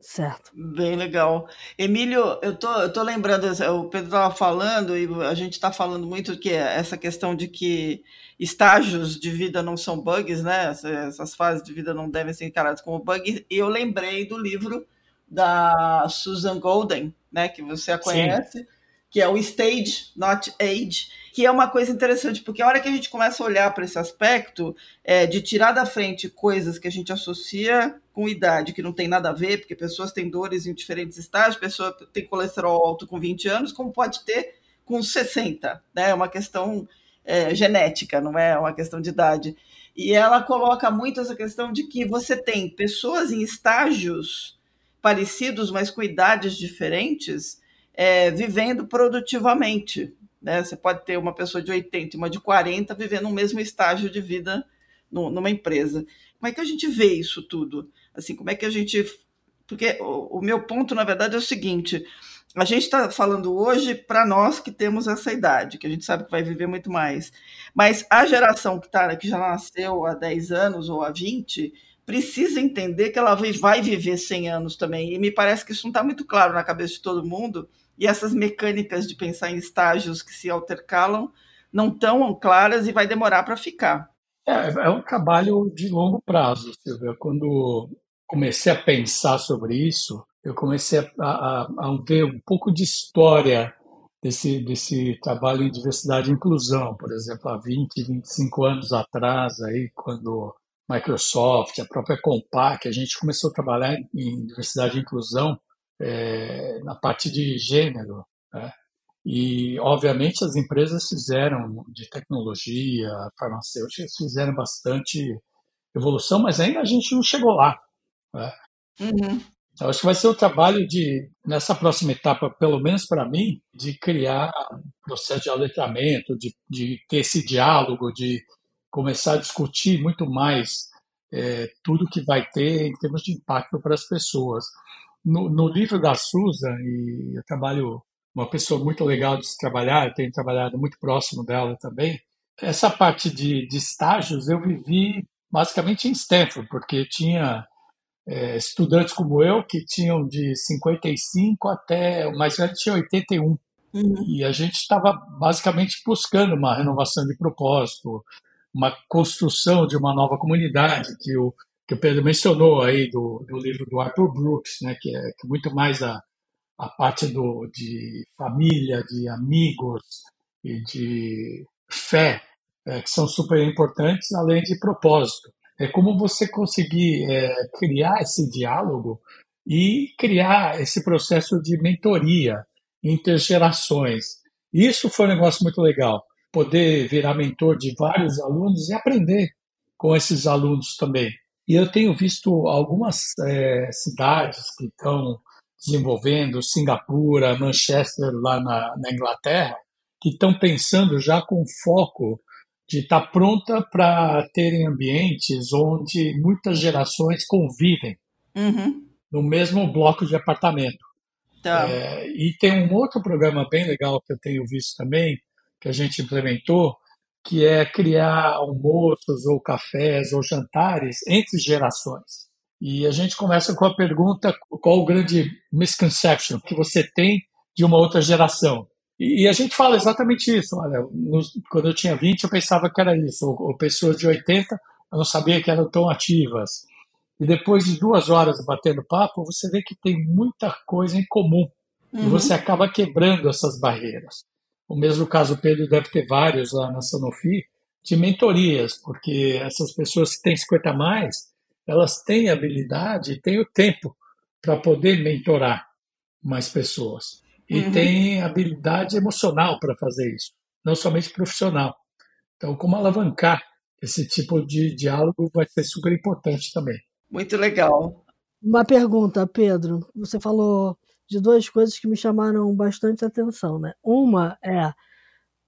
Certo. Bem legal. Emílio, eu tô, eu tô lembrando, o Pedro estava falando, e a gente está falando muito que essa questão de que estágios de vida não são bugs, né? Essas fases de vida não devem ser encaradas como bugs. E eu lembrei do livro da Susan Golden, né? Que você a conhece. Sim que é o stage, not age, que é uma coisa interessante, porque a hora que a gente começa a olhar para esse aspecto é, de tirar da frente coisas que a gente associa com idade, que não tem nada a ver, porque pessoas têm dores em diferentes estágios, pessoa tem colesterol alto com 20 anos, como pode ter com 60, né? É uma questão é, genética, não é uma questão de idade. E ela coloca muito essa questão de que você tem pessoas em estágios parecidos, mas com idades diferentes, é, vivendo produtivamente. Né? Você pode ter uma pessoa de 80 e uma de 40 vivendo o mesmo estágio de vida no, numa empresa. Como é que a gente vê isso tudo? Assim, como é que a gente. Porque o, o meu ponto, na verdade, é o seguinte: a gente está falando hoje para nós que temos essa idade, que a gente sabe que vai viver muito mais. Mas a geração que, tá, que já nasceu há 10 anos ou há 20 precisa entender que ela vai viver 100 anos também. E me parece que isso não está muito claro na cabeça de todo mundo e essas mecânicas de pensar em estágios que se altercalam não estão claras e vai demorar para ficar. É, é, um trabalho de longo prazo, Silvia. Quando comecei a pensar sobre isso, eu comecei a, a, a ver um pouco de história desse, desse trabalho em diversidade e inclusão. Por exemplo, há 20, 25 anos atrás, aí, quando Microsoft, a própria Compaq, a gente começou a trabalhar em diversidade e inclusão, é, na parte de gênero. Né? E, obviamente, as empresas fizeram, de tecnologia, farmacêuticas, fizeram bastante evolução, mas ainda a gente não chegou lá. Né? Uhum. Então, acho que vai ser o trabalho de, nessa próxima etapa, pelo menos para mim, de criar um processo de aletramento, de, de ter esse diálogo, de começar a discutir muito mais é, tudo que vai ter em termos de impacto para as pessoas no, no livro da Susan, e eu trabalho uma pessoa muito legal de se trabalhar, eu tenho trabalhado muito próximo dela também. Essa parte de, de estágios eu vivi basicamente em Stanford, porque tinha é, estudantes como eu que tinham de 55 até o mais velho tinha 81. Uhum. E a gente estava basicamente buscando uma renovação de propósito, uma construção de uma nova comunidade, que o, que o Pedro mencionou aí do, do livro do Arthur Brooks, né, que é que muito mais a, a parte do, de família, de amigos e de fé é, que são super importantes, além de propósito. É como você conseguir é, criar esse diálogo e criar esse processo de mentoria intergerações. Isso foi um negócio muito legal, poder virar mentor de vários alunos e aprender com esses alunos também. E eu tenho visto algumas é, cidades que estão desenvolvendo, Singapura, Manchester, lá na, na Inglaterra, que estão pensando já com foco de estar tá pronta para terem ambientes onde muitas gerações convivem uhum. no mesmo bloco de apartamento. Tá. É, e tem um outro programa bem legal que eu tenho visto também, que a gente implementou, que é criar almoços ou cafés ou jantares entre gerações. E a gente começa com a pergunta: qual o grande misconception que você tem de uma outra geração? E, a gente fala exatamente isso. Olha, quando eu tinha 20, eu pensava que era isso. Ou, ou pessoas de 80, eu não sabia que eram tão ativas. E depois de duas horas batendo papo, você vê que tem muita coisa em comum. Uhum. E você acaba quebrando essas barreiras. O mesmo caso, o Pedro deve ter vários lá na Sanofi, de mentorias, porque essas pessoas que têm 50 a mais, elas têm habilidade e têm o tempo para poder mentorar mais pessoas. E uhum. têm habilidade emocional para fazer isso, não somente profissional. Então, como alavancar esse tipo de diálogo vai ser super importante também. Muito legal. Uma pergunta, Pedro. Você falou de duas coisas que me chamaram bastante atenção, né? Uma é,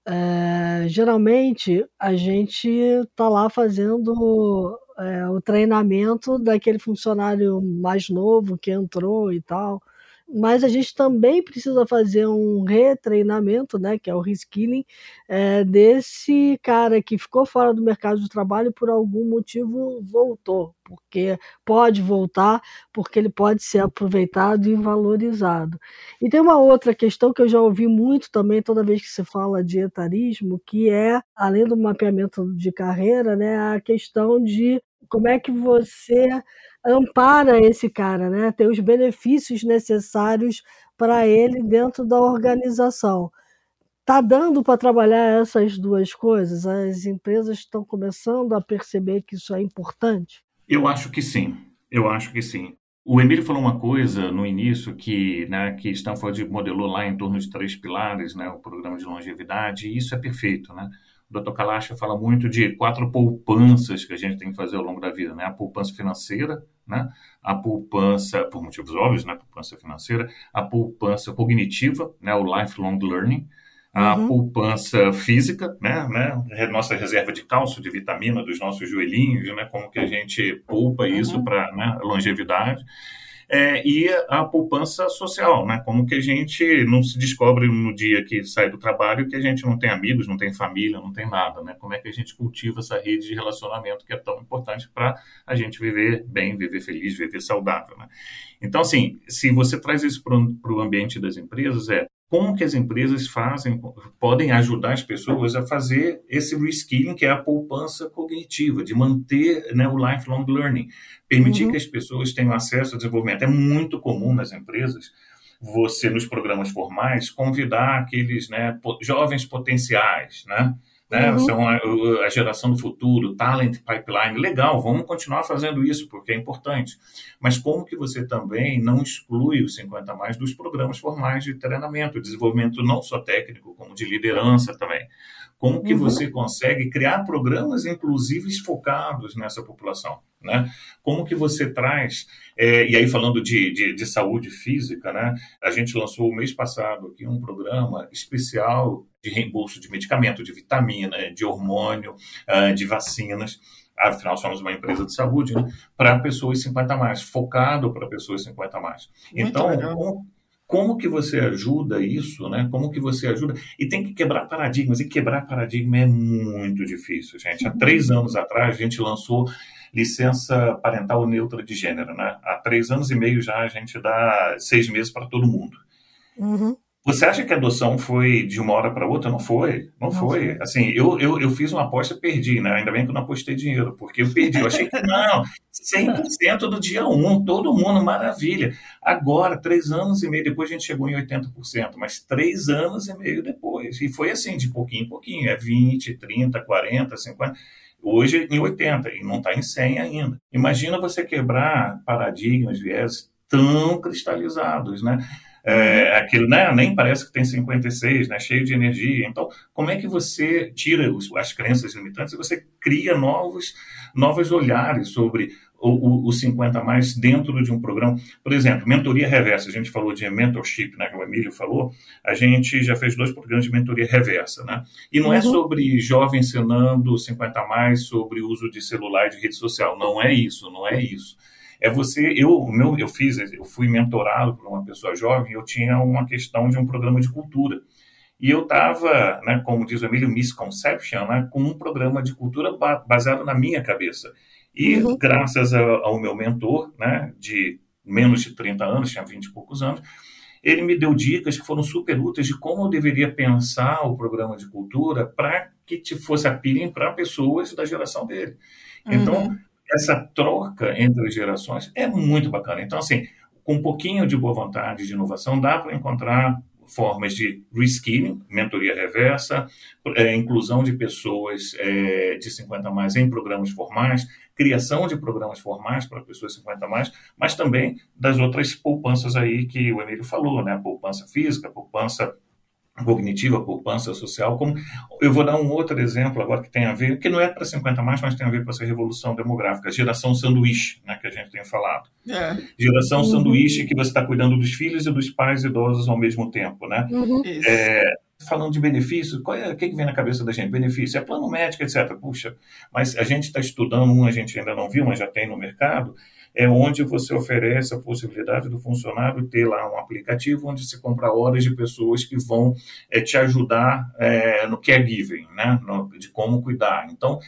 é geralmente a gente está lá fazendo é, o treinamento daquele funcionário mais novo que entrou e tal mas a gente também precisa fazer um retreinamento, né, que é o reskilling, é, desse cara que ficou fora do mercado de trabalho e por algum motivo voltou, porque pode voltar, porque ele pode ser aproveitado e valorizado. E tem uma outra questão que eu já ouvi muito também toda vez que se fala de etarismo, que é, além do mapeamento de carreira, né, a questão de como é que você ampara esse cara, né? Tem os benefícios necessários para ele dentro da organização. Tá dando para trabalhar essas duas coisas? As empresas estão começando a perceber que isso é importante? Eu acho que sim. Eu acho que sim. O Emílio falou uma coisa no início que, né, que Stanford modelou lá em torno de três pilares, né, o programa de longevidade, e isso é perfeito, né? O Dr. Kalash fala muito de quatro poupanças que a gente tem que fazer ao longo da vida, né? A poupança financeira, né? A poupança, por motivos óbvios, né? A poupança financeira, a poupança cognitiva, né? O lifelong learning, a uhum. poupança física, né, né, nossa reserva de cálcio, de vitamina dos nossos joelhinhos, né, como que a gente poupa isso uhum. para né, longevidade, é, e a poupança social, né? Como que a gente não se descobre no dia que sai do trabalho que a gente não tem amigos, não tem família, não tem nada, né? Como é que a gente cultiva essa rede de relacionamento que é tão importante para a gente viver bem, viver feliz, viver saudável, né? Então, assim, se você traz isso para o ambiente das empresas, é como que as empresas fazem, podem ajudar as pessoas a fazer esse reskilling, que é a poupança cognitiva, de manter né, o lifelong learning, permitir uhum. que as pessoas tenham acesso ao desenvolvimento. É muito comum nas empresas você, nos programas formais, convidar aqueles né, jovens potenciais, né? Né? Uhum. São a, a, geração do futuro, talent pipeline, legal, vamos continuar fazendo isso porque é importante. Mas como que você também não exclui os 50 mais dos programas formais de treinamento, desenvolvimento não só técnico, como de liderança também? Como que uhum. você consegue criar programas inclusivos focados nessa população? Né? Como que você traz, é, e aí falando de, de, de, saúde física, né? a gente lançou o mês passado aqui um programa especial de reembolso de medicamento, de vitamina, de hormônio, uh, de vacinas, afinal somos uma empresa de saúde, né? para pessoas 50 mais, focado para pessoas 50 mais. Muito então, como, como, que você ajuda isso, né? Como que você ajuda? E tem que quebrar paradigmas, e quebrar paradigma é muito difícil, gente. Há três anos atrás, a gente lançou licença parental neutra de gênero, né? Há três anos e meio já a gente dá seis meses para todo mundo. Uhum. Você acha que a adoção foi de uma hora para outra? Não foi, não, não foi. foi. Assim, eu, eu, eu fiz uma aposta e perdi, né? Ainda bem que eu não apostei dinheiro, porque eu perdi. Eu achei que não, 100% do dia 1, todo mundo, maravilha. Agora, três anos e meio depois, a gente chegou em 80%, mas três anos e meio depois. E foi assim, de pouquinho em pouquinho, é 20, 30, 40, 50 hoje em 80 e não está em 100 ainda. Imagina você quebrar paradigmas, viés tão cristalizados, né? É, aquilo né, nem parece que tem 56, né, cheio de energia. Então, como é que você tira os, as crenças limitantes e você cria novos, novos olhares sobre o, o, o 50 mais dentro de um programa? Por exemplo, mentoria reversa. A gente falou de mentorship, né, que o Emílio falou. A gente já fez dois programas de mentoria reversa, né? E não é uhum. é sobre jovem ensinando 50 mais sobre uso de celular e de rede social. Não é isso, não é isso é você, eu, meu, eu fiz, eu fui mentorado por uma pessoa jovem, eu tinha uma questão de um programa de cultura. E eu estava, né, como diz o Emílio, misconception, né, com um programa de cultura baseado na minha cabeça. E uhum. graças ao meu mentor, né, de menos de 30 anos, tinha 20 e poucos anos, ele me deu dicas que foram super úteis de como eu deveria pensar o programa de cultura para que te fosse appealing para pessoas da geração dele. Então, uhum essa troca entre gerações é muito bacana. Então, assim, com um pouquinho de boa vontade de inovação, dá para encontrar formas de reskilling, mentoria reversa, é, inclusão de pessoas é, de 50 mais em programas formais, criação de programas formais para pessoas 50 mais, mas também das outras poupanças aí que o Emílio falou, né? Poupança física, poupança cognitiva, poupança social, como eu vou dar um outro exemplo agora que tem a ver, que não é para 50 mais, mas tem a ver com essa revolução demográfica, geração sanduíche, né, que a gente tem falado. É. Geração uhum. sanduíche que você está cuidando dos filhos e dos pais idosos ao mesmo tempo, né? Uhum. É, falando de benefício, qual é, o que, que vem na cabeça da gente? Benefício é plano médico, etc. Puxa, mas a gente está estudando um, a gente ainda não viu, mas já tem no mercado, é onde você oferece a possibilidade do funcionário ter lá um aplicativo onde se compra horas de pessoas que vão é, te ajudar é, no caregiving, né? No, de como cuidar. Então,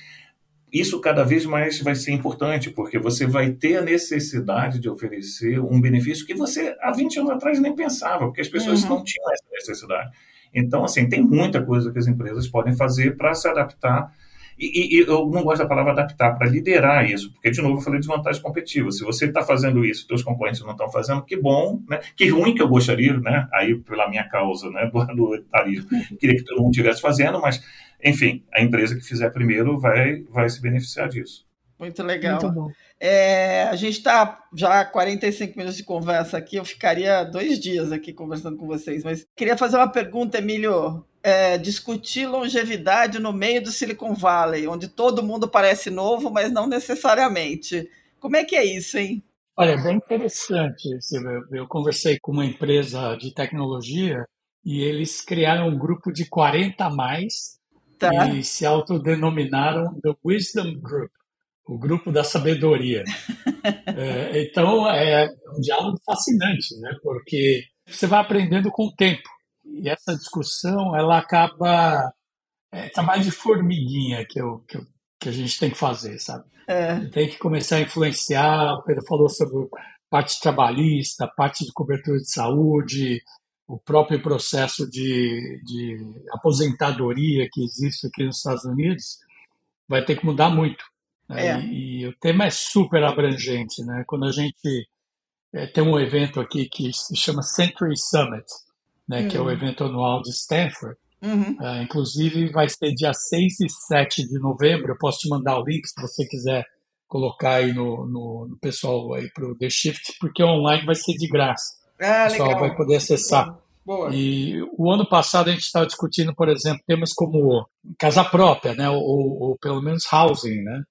isso cada vez mais vai ser importante, porque você vai ter a necessidade de oferecer um benefício que você há 20 anos atrás nem pensava, porque as pessoas uhum. não tinham essa necessidade. Então, assim, tem muita coisa que as empresas podem fazer para se adaptar e, e, eu não gosto da palavra adaptar, para liderar isso, porque, de novo, eu falei de vantagem competitiva. Se você está fazendo isso, seus concorrentes não estão fazendo, que bom, né? Que ruim que eu gostaria, né? Aí, pela minha causa, né? Do, do etarismo. Queria que todo mundo estivesse fazendo, mas, enfim, a empresa que fizer primeiro vai, vai se beneficiar disso. Muito legal. Muito bom. É, a gente está já 45 minutos de conversa aqui, eu ficaria dois dias aqui conversando com vocês, mas queria fazer uma pergunta, Emílio. É, discutir longevidade no meio do Silicon Valley, onde todo mundo parece novo, mas não necessariamente. Como é que é isso, hein? Olha, é bem interessante. Eu conversei com uma empresa de tecnologia e eles criaram um grupo de 40 a mais tá. e se autodenominaram The Wisdom Group o grupo da sabedoria. é, então, é um diálogo fascinante, né? porque você vai aprendendo com o tempo. E essa discussão, ela acaba... É trabalho de formiguinha que, eu, que, eu, que a gente tem que fazer, sabe? É. Tem que começar a influenciar. O Pedro falou sobre parte trabalhista, parte de cobertura de saúde, o próprio processo de, de aposentadoria que existe aqui nos Estados Unidos, vai ter que mudar muito. Né? É. E, e, o tema é super abrangente, né? Quando a gente é, tem um evento aqui que se chama Century Summit, né? Uhum. Que é o uhum. evento anual de Stanford. Uhum. Uh, inclusive vai ser dia 6 e 7 de novembro. Eu posso te mandar o link se você quiser colocar aí no, no, no pessoal aí para o The Shift, porque online vai ser de graça. Ah, o pessoal legal. vai poder acessar. Boa. E o ano passado a gente estava discutindo, por exemplo, temas como casa própria, né? Ou, ou, pelo menos housing, né?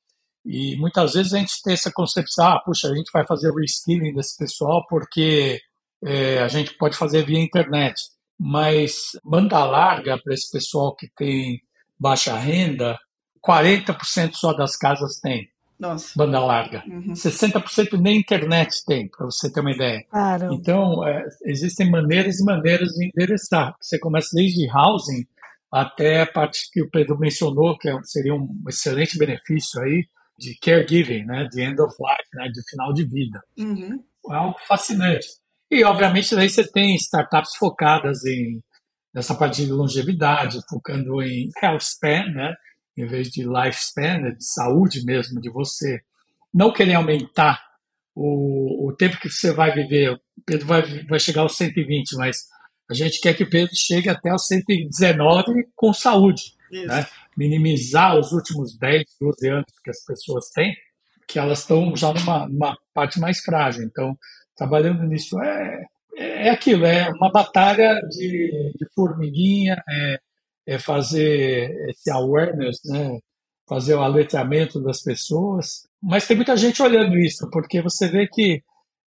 E muitas vezes a gente tem essa concepção, ah, puxa, a gente vai fazer reskilling desse pessoal porque é, a gente pode fazer via internet. Mas banda larga para esse pessoal que tem baixa renda, 40% só das casas tem. Nossa. Banda larga. Uhum. 60% nem internet tem, para você ter uma ideia. Claro. Então, é, existem maneiras e maneiras de endereçar. Você começa desde housing até a parte que o Pedro mencionou, que é seria um excelente benefício aí, de caregiving, né, de end of life, né, de final de vida. Uhum. É algo fascinante. E, obviamente, daí você tem startups focadas em nessa parte de longevidade, focando em health span, né? em vez de lifespan, né? de saúde mesmo de você. Não querer aumentar o, o tempo que você vai viver. O Pedro vai, vai chegar aos 120, mas a gente quer que o Pedro chegue até os 119 com saúde. Né? Minimizar os últimos 10, 12 anos que as pessoas têm, que elas estão já numa, numa parte mais frágil. Então, trabalhando nisso é, é aquilo, é uma batalha de, de formiguinha, é, é, fazer esse awareness, né? fazer o aletramento das pessoas. Mas tem muita gente olhando isso, porque você vê que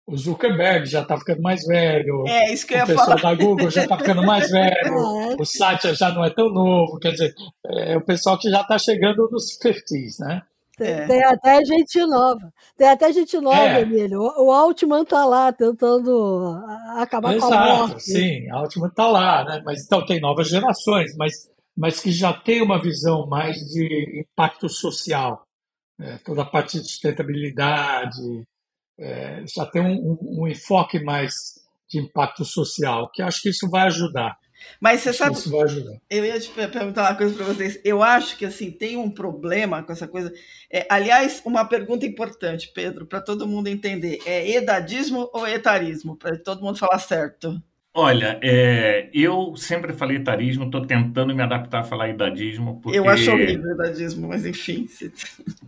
o Zuckerberg já está ficando mais velho. É, isso que eu O pessoal falar. da Google já está ficando mais velho. É. O Satya já não é tão novo. Quer dizer, é o pessoal que já está chegando nos 50s, né? Tem, é. tem, até gente nova. Tem até gente nova, é. Emílio. O, o Altman está lá tentando acabar Exato, com a morte. Sim, o Altman está lá, né? Mas então tem novas gerações, mas, mas que já tem uma visão mais de impacto social. Né? Toda a parte de sustentabilidade, é, já tem um, um, um, enfoque mais de impacto social, que acho que isso vai ajudar. Mas você sabe, isso vai ajudar. eu ia te perguntar uma coisa para vocês. Eu acho que assim tem um problema com essa coisa. É, aliás, uma pergunta importante, Pedro, para todo mundo entender: é edadismo ou etarismo? Para todo mundo falar certo. Olha, é, eu sempre falei etarismo, estou tentando me adaptar a falar idadismo. Porque... Eu acho horrível idadismo, mas enfim.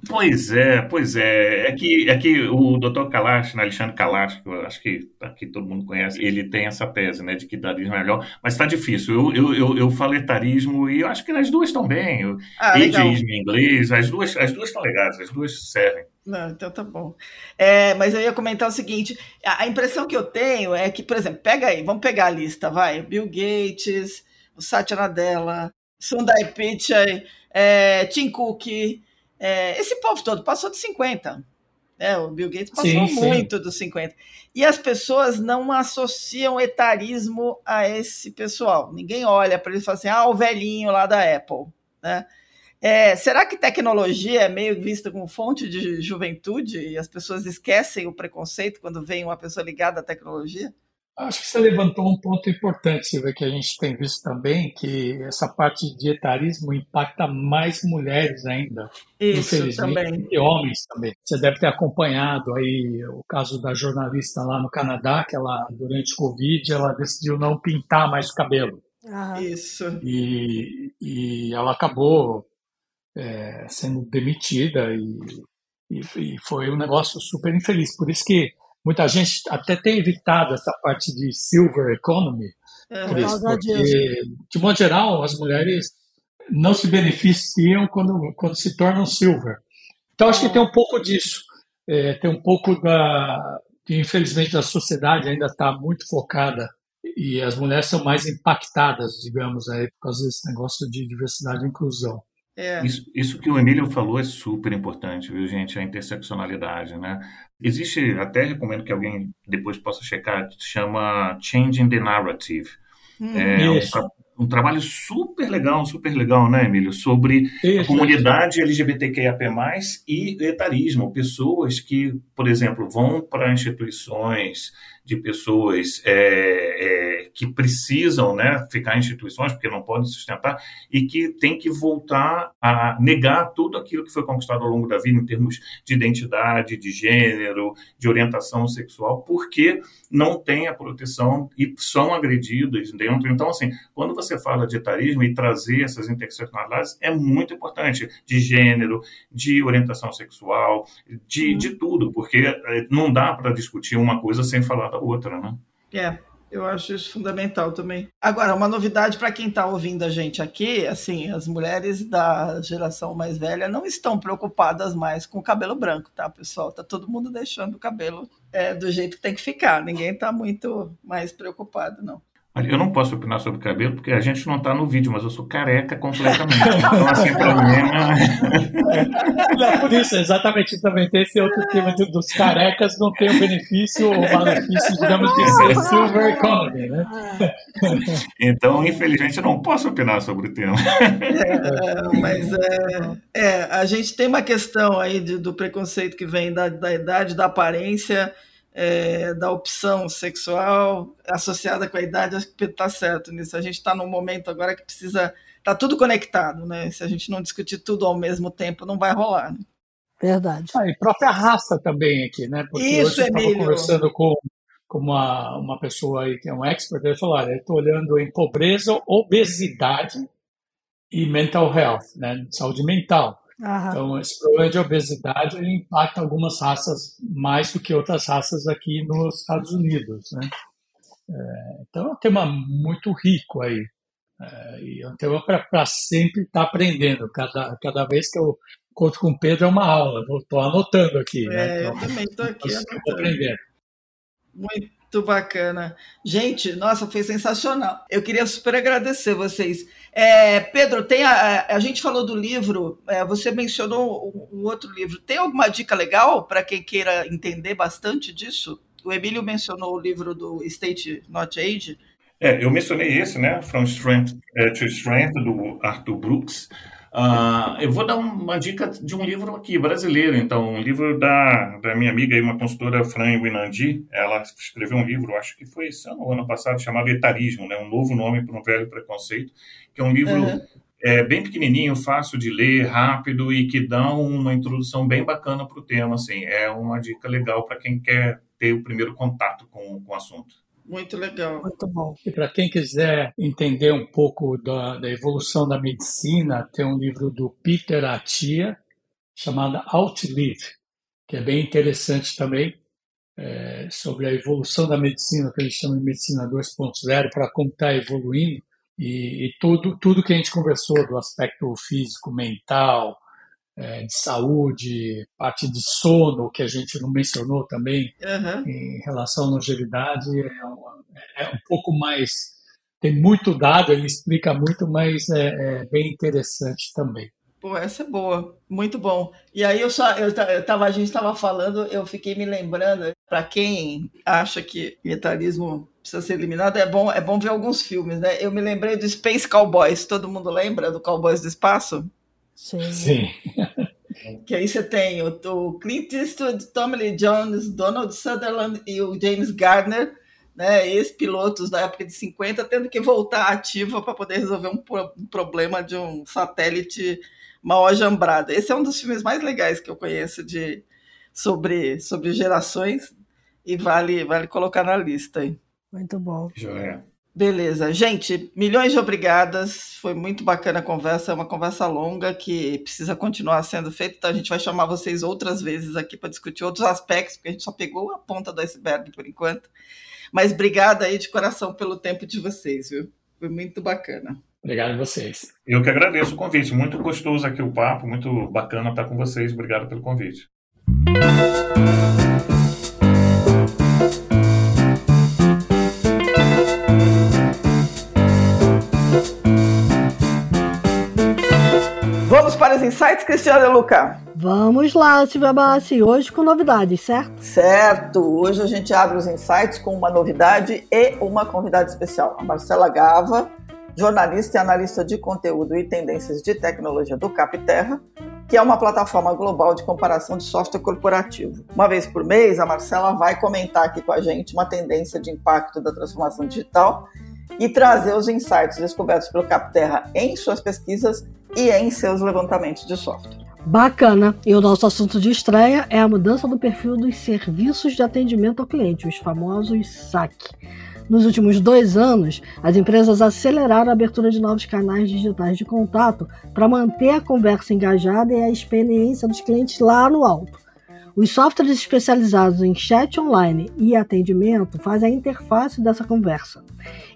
Pois é, pois é. É que, é que o Dr. Kalash, né, Alexandre Kalash, que eu acho que aqui todo mundo conhece, ele tem essa tese né, de que idadismo é melhor, mas está difícil. Eu, eu, eu, eu falo etarismo e eu acho que as duas estão bem. Ah, Ageismo em inglês, as duas as duas estão legais, as duas servem. Não, então tá bom. É, mas eu ia comentar o seguinte: a, a, impressão que eu tenho é que, por exemplo, pega aí, vamos pegar a lista, vai. Bill Gates, o Satya Nadella, Sundar Pichai, é, Tim Cook, é, esse povo todo passou de 50. É, o Bill Gates passou sim, muito sim. dos 50. E as pessoas não associam etarismo a esse pessoal. Ninguém olha para ele e fala assim: ah, o velhinho lá da Apple. Né? É, será que tecnologia é meio vista como fonte de juventude e as pessoas esquecem o preconceito quando vem uma pessoa ligada à tecnologia? Acho que você levantou um ponto importante, Silvia, que a gente tem visto também, que essa parte de etarismo impacta mais mulheres ainda, Isso, infelizmente, também. e homens também. Você deve ter acompanhado aí o caso da jornalista lá no Canadá, que ela, durante o Covid, ela decidiu não pintar mais o cabelo. Isso. E, e ela acabou é, sendo demitida e, e, e, foi um negócio super infeliz. Por isso que muita gente até tem evitado essa parte de silver economy, é, por isso, porque, de modo geral, as mulheres não se beneficiam quando, quando se tornam silver. Então, acho que tem um pouco disso. É, tem um pouco da. Que, infelizmente, a sociedade ainda está muito focada e as mulheres são mais impactadas, digamos, aí, por causa desse negócio de diversidade e inclusão. É. Isso, isso que o Emílio falou é super importante, viu, gente? A interseccionalidade, né? Existe, até recomendo que alguém depois possa checar, chama Changing the Narrative. Hum, é um, um, trabalho super legal, super legal, né, Emílio? Sobre isso, a comunidade isso. LGBTQIAP+, e etarismo. Pessoas que, por exemplo, vão para instituições de pessoas é, é, que precisam né, ficar em instituições porque não podem sustentar e que tem que voltar a negar tudo aquilo que foi conquistado ao longo da vida em termos de identidade, de gênero, de orientação sexual, porque não tem a proteção e são agredidos dentro. Então, assim, quando você fala de etarismo e trazer essas interseccionalidades, é muito importante, de gênero, de orientação sexual, de, de tudo, porque é, não dá para discutir uma coisa sem falar da outra, né? É, eu acho isso fundamental também. Agora, uma novidade para quem está ouvindo a gente aqui, assim, as mulheres da geração mais velha não estão preocupadas mais com o cabelo branco, tá, pessoal? Tá todo mundo deixando o cabelo é, do jeito que tem que ficar. Ninguém está muito mais preocupado, não. Eu não posso opinar sobre cabelo, porque a gente não está no vídeo, mas eu sou careca completamente. Então, assim, problema. Não, por isso, exatamente, também tem esse outro tema dos carecas não tem o benefício ou malefício, digamos, de ser silver economy, né? Então, infelizmente, eu não posso opinar sobre o tema. É, mas é, é, a gente tem uma questão aí de, do preconceito que vem da, da idade, da aparência é, da opção sexual associada com a idade, acho que Pedro está certo nisso. A gente está num momento agora que precisa. Está tudo conectado, né? Se a gente não discutir tudo ao mesmo tempo, não vai rolar. Né? Verdade. Ah, e própria raça também aqui, né? Porque Isso, hoje eu estava conversando com, com uma, uma pessoa aí que é um expert, ele falou: olha, eu estou olhando em pobreza, obesidade e mental health, né? Saúde mental. Aham. Então, esse problema de obesidade impacta algumas raças mais do que outras raças aqui nos Estados Unidos, né? É, então, é um tema muito rico aí. É, e é um tema para sempre estar tá aprendendo. Cada, cada vez que eu encontro com o Pedro é uma aula. Estou anotando aqui. Né? É, né? Então, eu também estou aqui anotando. Muito bacana. Gente, nossa, foi sensacional. Eu queria super agradecer vocês. É, Pedro, tem a, a, gente falou do livro, é, você mencionou um, outro livro. Tem alguma dica legal para quem queira entender bastante disso? O Emílio mencionou o livro do State Not Age. É, eu mencionei esse, né? From Strength eh, to Strength, do Arthur Brooks. Uh, eu vou dar uma dica de um livro aqui, brasileiro, então, um livro da, da minha amiga e uma consultora, Fran Winandi. Ela escreveu um livro, acho que foi esse ano, ano passado, chamado Etarismo, né? um novo nome para um velho preconceito, que é um livro uhum. é, bem pequenininho, fácil de ler, rápido e que dá uma introdução bem bacana para o tema. Assim, é uma dica legal para quem quer ter o primeiro contato com, com o assunto. Muito legal. Muito bom. E para quem quiser entender um pouco da, da, evolução da medicina, tem um livro do Peter Atia chamado Outlive, que é bem interessante também, é, sobre a evolução da medicina, que eles chamam de medicina 2.0, para como está evoluindo, e, e, tudo, tudo que a gente conversou do aspecto físico, mental, é, de saúde, parte de sono, que a gente não mencionou também, uhum. em relação à longevidade, é, um, é um pouco mais. Tem muito dado, ele explica muito, mas é, é, bem interessante também. Pô, essa é boa, muito bom. E aí eu só, eu, eu tava, a gente estava falando, eu fiquei me lembrando, para quem acha que militarismo precisa ser eliminado, é bom, é bom ver alguns filmes, né? Eu me lembrei do Space Cowboys, todo mundo lembra do Cowboys do Espaço? Sim. Sim. que aí você tem o, o Clint Eastwood, Tommy Lee Jones, Donald Sutherland e o James Gardner, né, ex-pilotos da época de 50, tendo que voltar ativa para poder resolver um, um, problema de um satélite mal ajambrado. Esse é um dos filmes mais legais que eu conheço de sobre, sobre gerações e vale, vale colocar na lista aí. Muito bom. Joia. Beleza. Gente, milhões de obrigadas. Foi muito bacana a conversa. É uma conversa longa que precisa continuar sendo feita. Então, a gente vai chamar vocês outras vezes aqui para discutir outros aspectos, porque a gente só pegou a ponta do iceberg por enquanto. Mas obrigada aí de coração pelo tempo de vocês, viu? Foi muito bacana. Obrigado a vocês. Eu que agradeço o convite. Muito gostoso aqui o papo, muito bacana estar com vocês. Obrigado pelo convite. Os insights, Cristiano e Luca? Vamos lá, Silvia Bassi, hoje com novidades, certo? Certo, hoje a gente abre os insights com uma novidade e uma convidada especial, a Marcela Gava, jornalista e analista de conteúdo e tendências de tecnologia do Capterra, que é uma plataforma global de comparação de software corporativo. Uma vez por mês, a Marcela vai comentar aqui com a gente uma tendência de impacto da transformação digital e trazer os insights descobertos pelo Capterra em suas pesquisas e em seus levantamentos de software. Bacana! E o nosso assunto de estreia é a mudança do perfil dos serviços de atendimento ao cliente, os famosos SAC. Nos últimos dois anos, as empresas aceleraram a abertura de novos canais digitais de contato para manter a conversa engajada e a experiência dos clientes lá no alto. Os softwares especializados em chat online e atendimento fazem a interface dessa conversa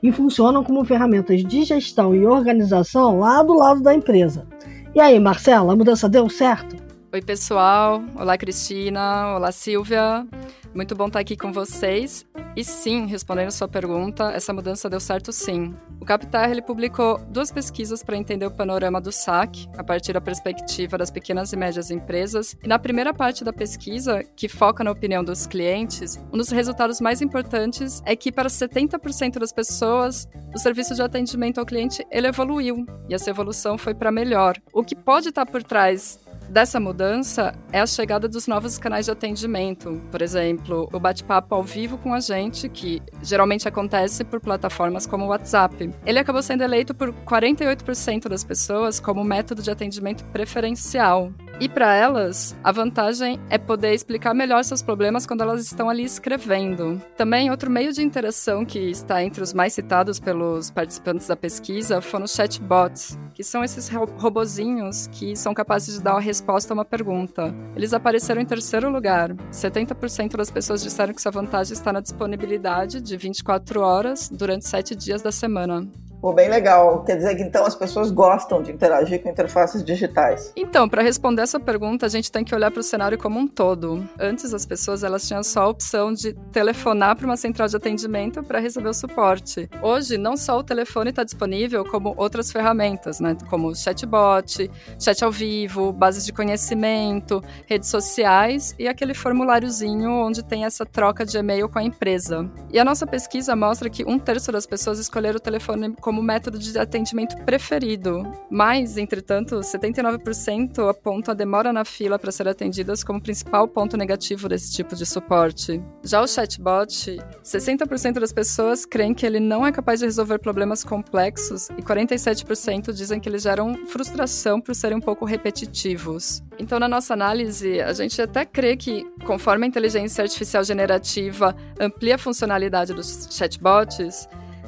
e funcionam como ferramentas de gestão e organização lá do lado da empresa. E aí, Marcela, a mudança deu certo? Oi, pessoal. Olá, Cristina. Olá, Silvia. Muito bom estar aqui com vocês. E sim, respondendo a sua pergunta, essa mudança deu certo sim. O Captar ele publicou duas pesquisas para entender o panorama do SAC, a partir da perspectiva das pequenas e médias empresas. E na primeira parte da pesquisa, que foca na opinião dos clientes, um dos resultados mais importantes é que para 70% das pessoas, o serviço de atendimento ao cliente ele evoluiu, e essa evolução foi para melhor. O que pode estar por trás dessa mudança é a chegada dos novos canais de atendimento. Por exemplo, o bate-papo ao vivo com a gente, que geralmente acontece por plataformas como o WhatsApp. Ele acabou sendo eleito por 48% das pessoas como método de atendimento preferencial. E para elas, a vantagem é poder explicar melhor seus problemas quando elas estão ali escrevendo. Também, outro meio de interação que está entre os mais citados pelos participantes da pesquisa foram os chatbots, que são esses robozinhos que são capazes de dar uma resposta a uma pergunta. Eles apareceram em terceiro lugar. 70% das pessoas disseram que sua vantagem está na disponibilidade de 24 horas durante 7 dias da semana. Pô, bem legal. Quer dizer que então as pessoas gostam de interagir com interfaces digitais. Então, para responder essa pergunta, a gente tem que olhar para o cenário como um todo. Antes, as pessoas elas tinham só a opção de telefonar para uma central de atendimento para receber o suporte. Hoje, não só o telefone está disponível, como outras ferramentas, né? Como chatbot, chat ao vivo, bases de conhecimento, redes sociais e aquele formuláriozinho onde tem essa troca de e-mail com a empresa. E a nossa pesquisa mostra que um terço das pessoas escolheram o telefone como como método de atendimento preferido. Mas, entretanto, 79% apontam a demora na fila para ser atendidas como principal ponto negativo desse tipo de suporte. Já o chatbot, 60% das pessoas creem que ele não é capaz de resolver problemas complexos e 47% dizem que eles geram frustração por serem um pouco repetitivos. Então, na nossa análise, a gente até crê que, conforme a inteligência artificial generativa amplia a funcionalidade dos chatbots,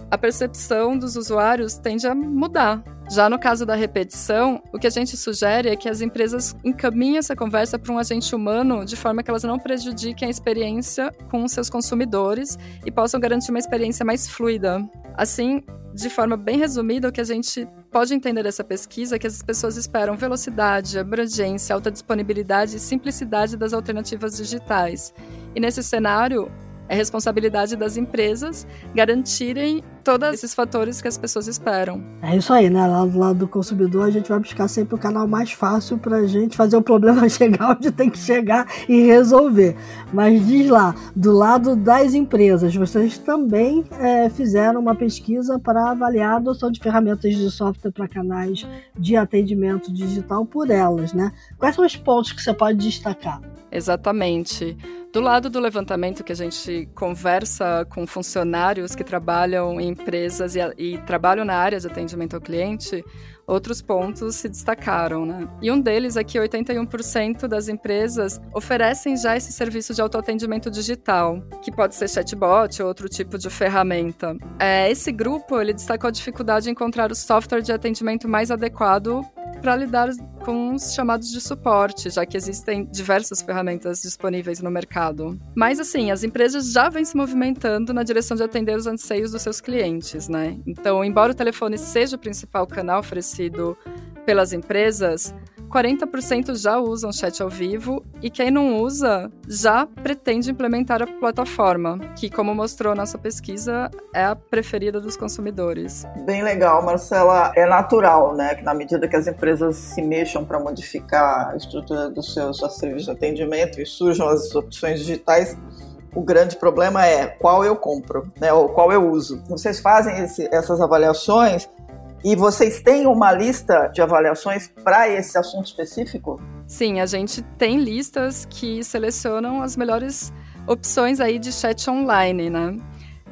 a percepção dos usuários tende a mudar. Já no caso da repetição, o que a gente sugere é que as empresas encaminhem essa conversa para um agente humano de forma que elas não prejudiquem a experiência com seus consumidores e possam garantir uma experiência mais fluida. Assim, de forma bem resumida, o que a gente pode entender dessa pesquisa é que as pessoas esperam velocidade, abrangência, alta disponibilidade e simplicidade das alternativas digitais. E nesse cenário, é responsabilidade das empresas garantirem todos esses fatores que as pessoas esperam. É isso aí, né? Lá do lado do consumidor, a gente vai buscar sempre o canal mais fácil para a gente fazer o problema chegar onde tem que chegar e resolver. Mas diz lá, do lado das empresas, vocês também é, fizeram uma pesquisa para avaliar a adoção de ferramentas de software para canais de atendimento digital por elas, né? Quais são os pontos que você pode destacar? Exatamente. Do lado do levantamento que a gente conversa com funcionários que trabalham em empresas e, e, trabalham na área de atendimento ao cliente, outros pontos se destacaram, né? E um deles é que 81% das empresas oferecem já esse serviço de autoatendimento digital, que pode ser chatbot ou outro tipo de ferramenta. É, esse grupo ele destacou a dificuldade de encontrar o software de atendimento mais adequado para lidar com os chamados de suporte, já que existem diversas ferramentas disponíveis no mercado. Mas assim, as empresas já vêm se movimentando na direção de atender os anseios dos seus clientes, né? Então, embora o telefone seja o principal canal oferecido pelas empresas, 40% já usam chat ao vivo e quem não usa já pretende implementar a plataforma, que, como mostrou nossa pesquisa, é a preferida dos consumidores. Bem legal, Marcela. É natural, né, que na medida que as empresas se mexam para modificar a estrutura dos seus serviços de atendimento e surjam as opções digitais, o grande problema é qual eu compro, né, ou qual eu uso. Vocês fazem esse, essas avaliações e vocês têm uma lista de avaliações para esse assunto específico? Sim, a gente tem listas que selecionam as melhores opções aí de chat online, né?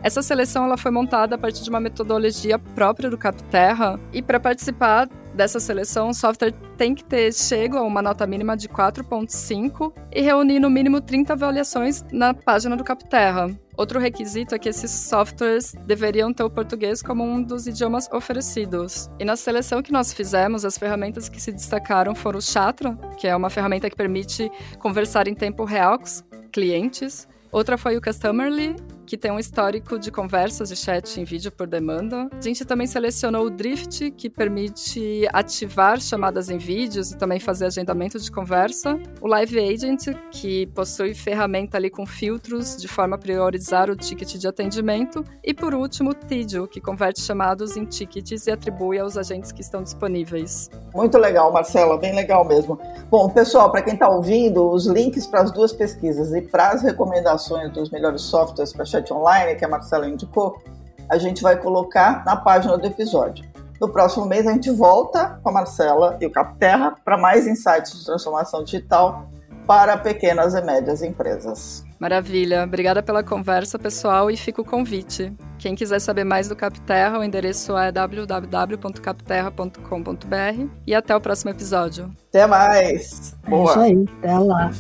Essa seleção ela foi montada a partir de uma metodologia própria do Capterra e para participar dessa seleção, o software tem que ter chego a uma nota mínima de 4.5 e reunir no mínimo 30 avaliações na página do Capterra. Outro requisito é que esses softwares deveriam ter o português como um dos idiomas oferecidos. E na seleção que nós fizemos, as ferramentas que se destacaram foram o Chatra, que é uma ferramenta que permite conversar em tempo real com os clientes. Outra foi o Customerly, que tem um histórico de conversas e chat em vídeo por demanda. A gente também selecionou o Drift, que permite ativar chamadas em vídeos e também fazer agendamento de conversa. O Live Agent, que possui ferramenta ali com filtros de forma a priorizar o ticket de atendimento. E por último, o Tidio, que converte chamados em tickets e atribui aos agentes que estão disponíveis. Muito legal, Marcela, bem legal mesmo. Bom, pessoal, para quem está ouvindo, os links para as duas pesquisas e para as recomendações dos melhores softwares para chat online, que a Marcela indicou, a gente vai colocar na página do episódio. no próximo mês a gente volta com a Marcela e o Capterra para mais insights de transformação digital para pequenas e médias empresas. Maravilha. Obrigada pela conversa, pessoal, e fica o convite. Quem quiser saber mais do Capterra, o endereço é www.capterra.com.br e até o próximo episódio. Até mais. Boa. É isso aí. Até lá.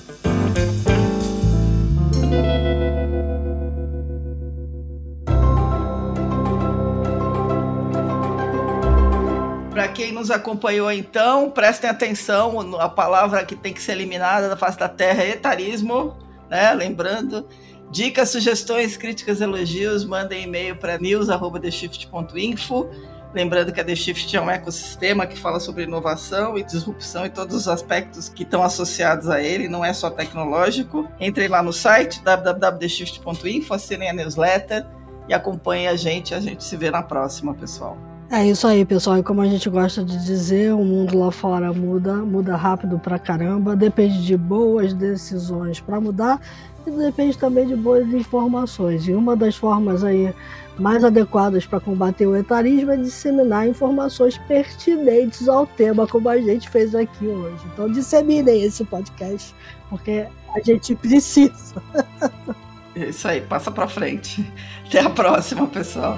Para quem nos acompanhou então, prestem atenção, a palavra que tem que ser eliminada da face da terra é etarismo, né? Lembrando, dicas, sugestões, críticas, elogios, mandem e-mail para news@theshift.info. Lembrando que a The Shift é um ecossistema que fala sobre inovação e disrupção e todos os aspectos que estão associados a ele, não é só tecnológico. Entrem lá no site www.theshift.info, assinem a newsletter e acompanhem a gente. A gente se vê na próxima, pessoal. É isso aí, pessoal. E como a gente gosta de dizer, o mundo lá fora muda, muda rápido pra caramba. Depende de boas decisões para mudar e depende também de boas informações. E uma das formas aí mais adequadas para combater o etarismo é disseminar informações pertinentes ao tema, como a gente fez aqui hoje. Então disseminem esse podcast, porque a gente precisa. É isso aí, passa para frente. Até a próxima, pessoal.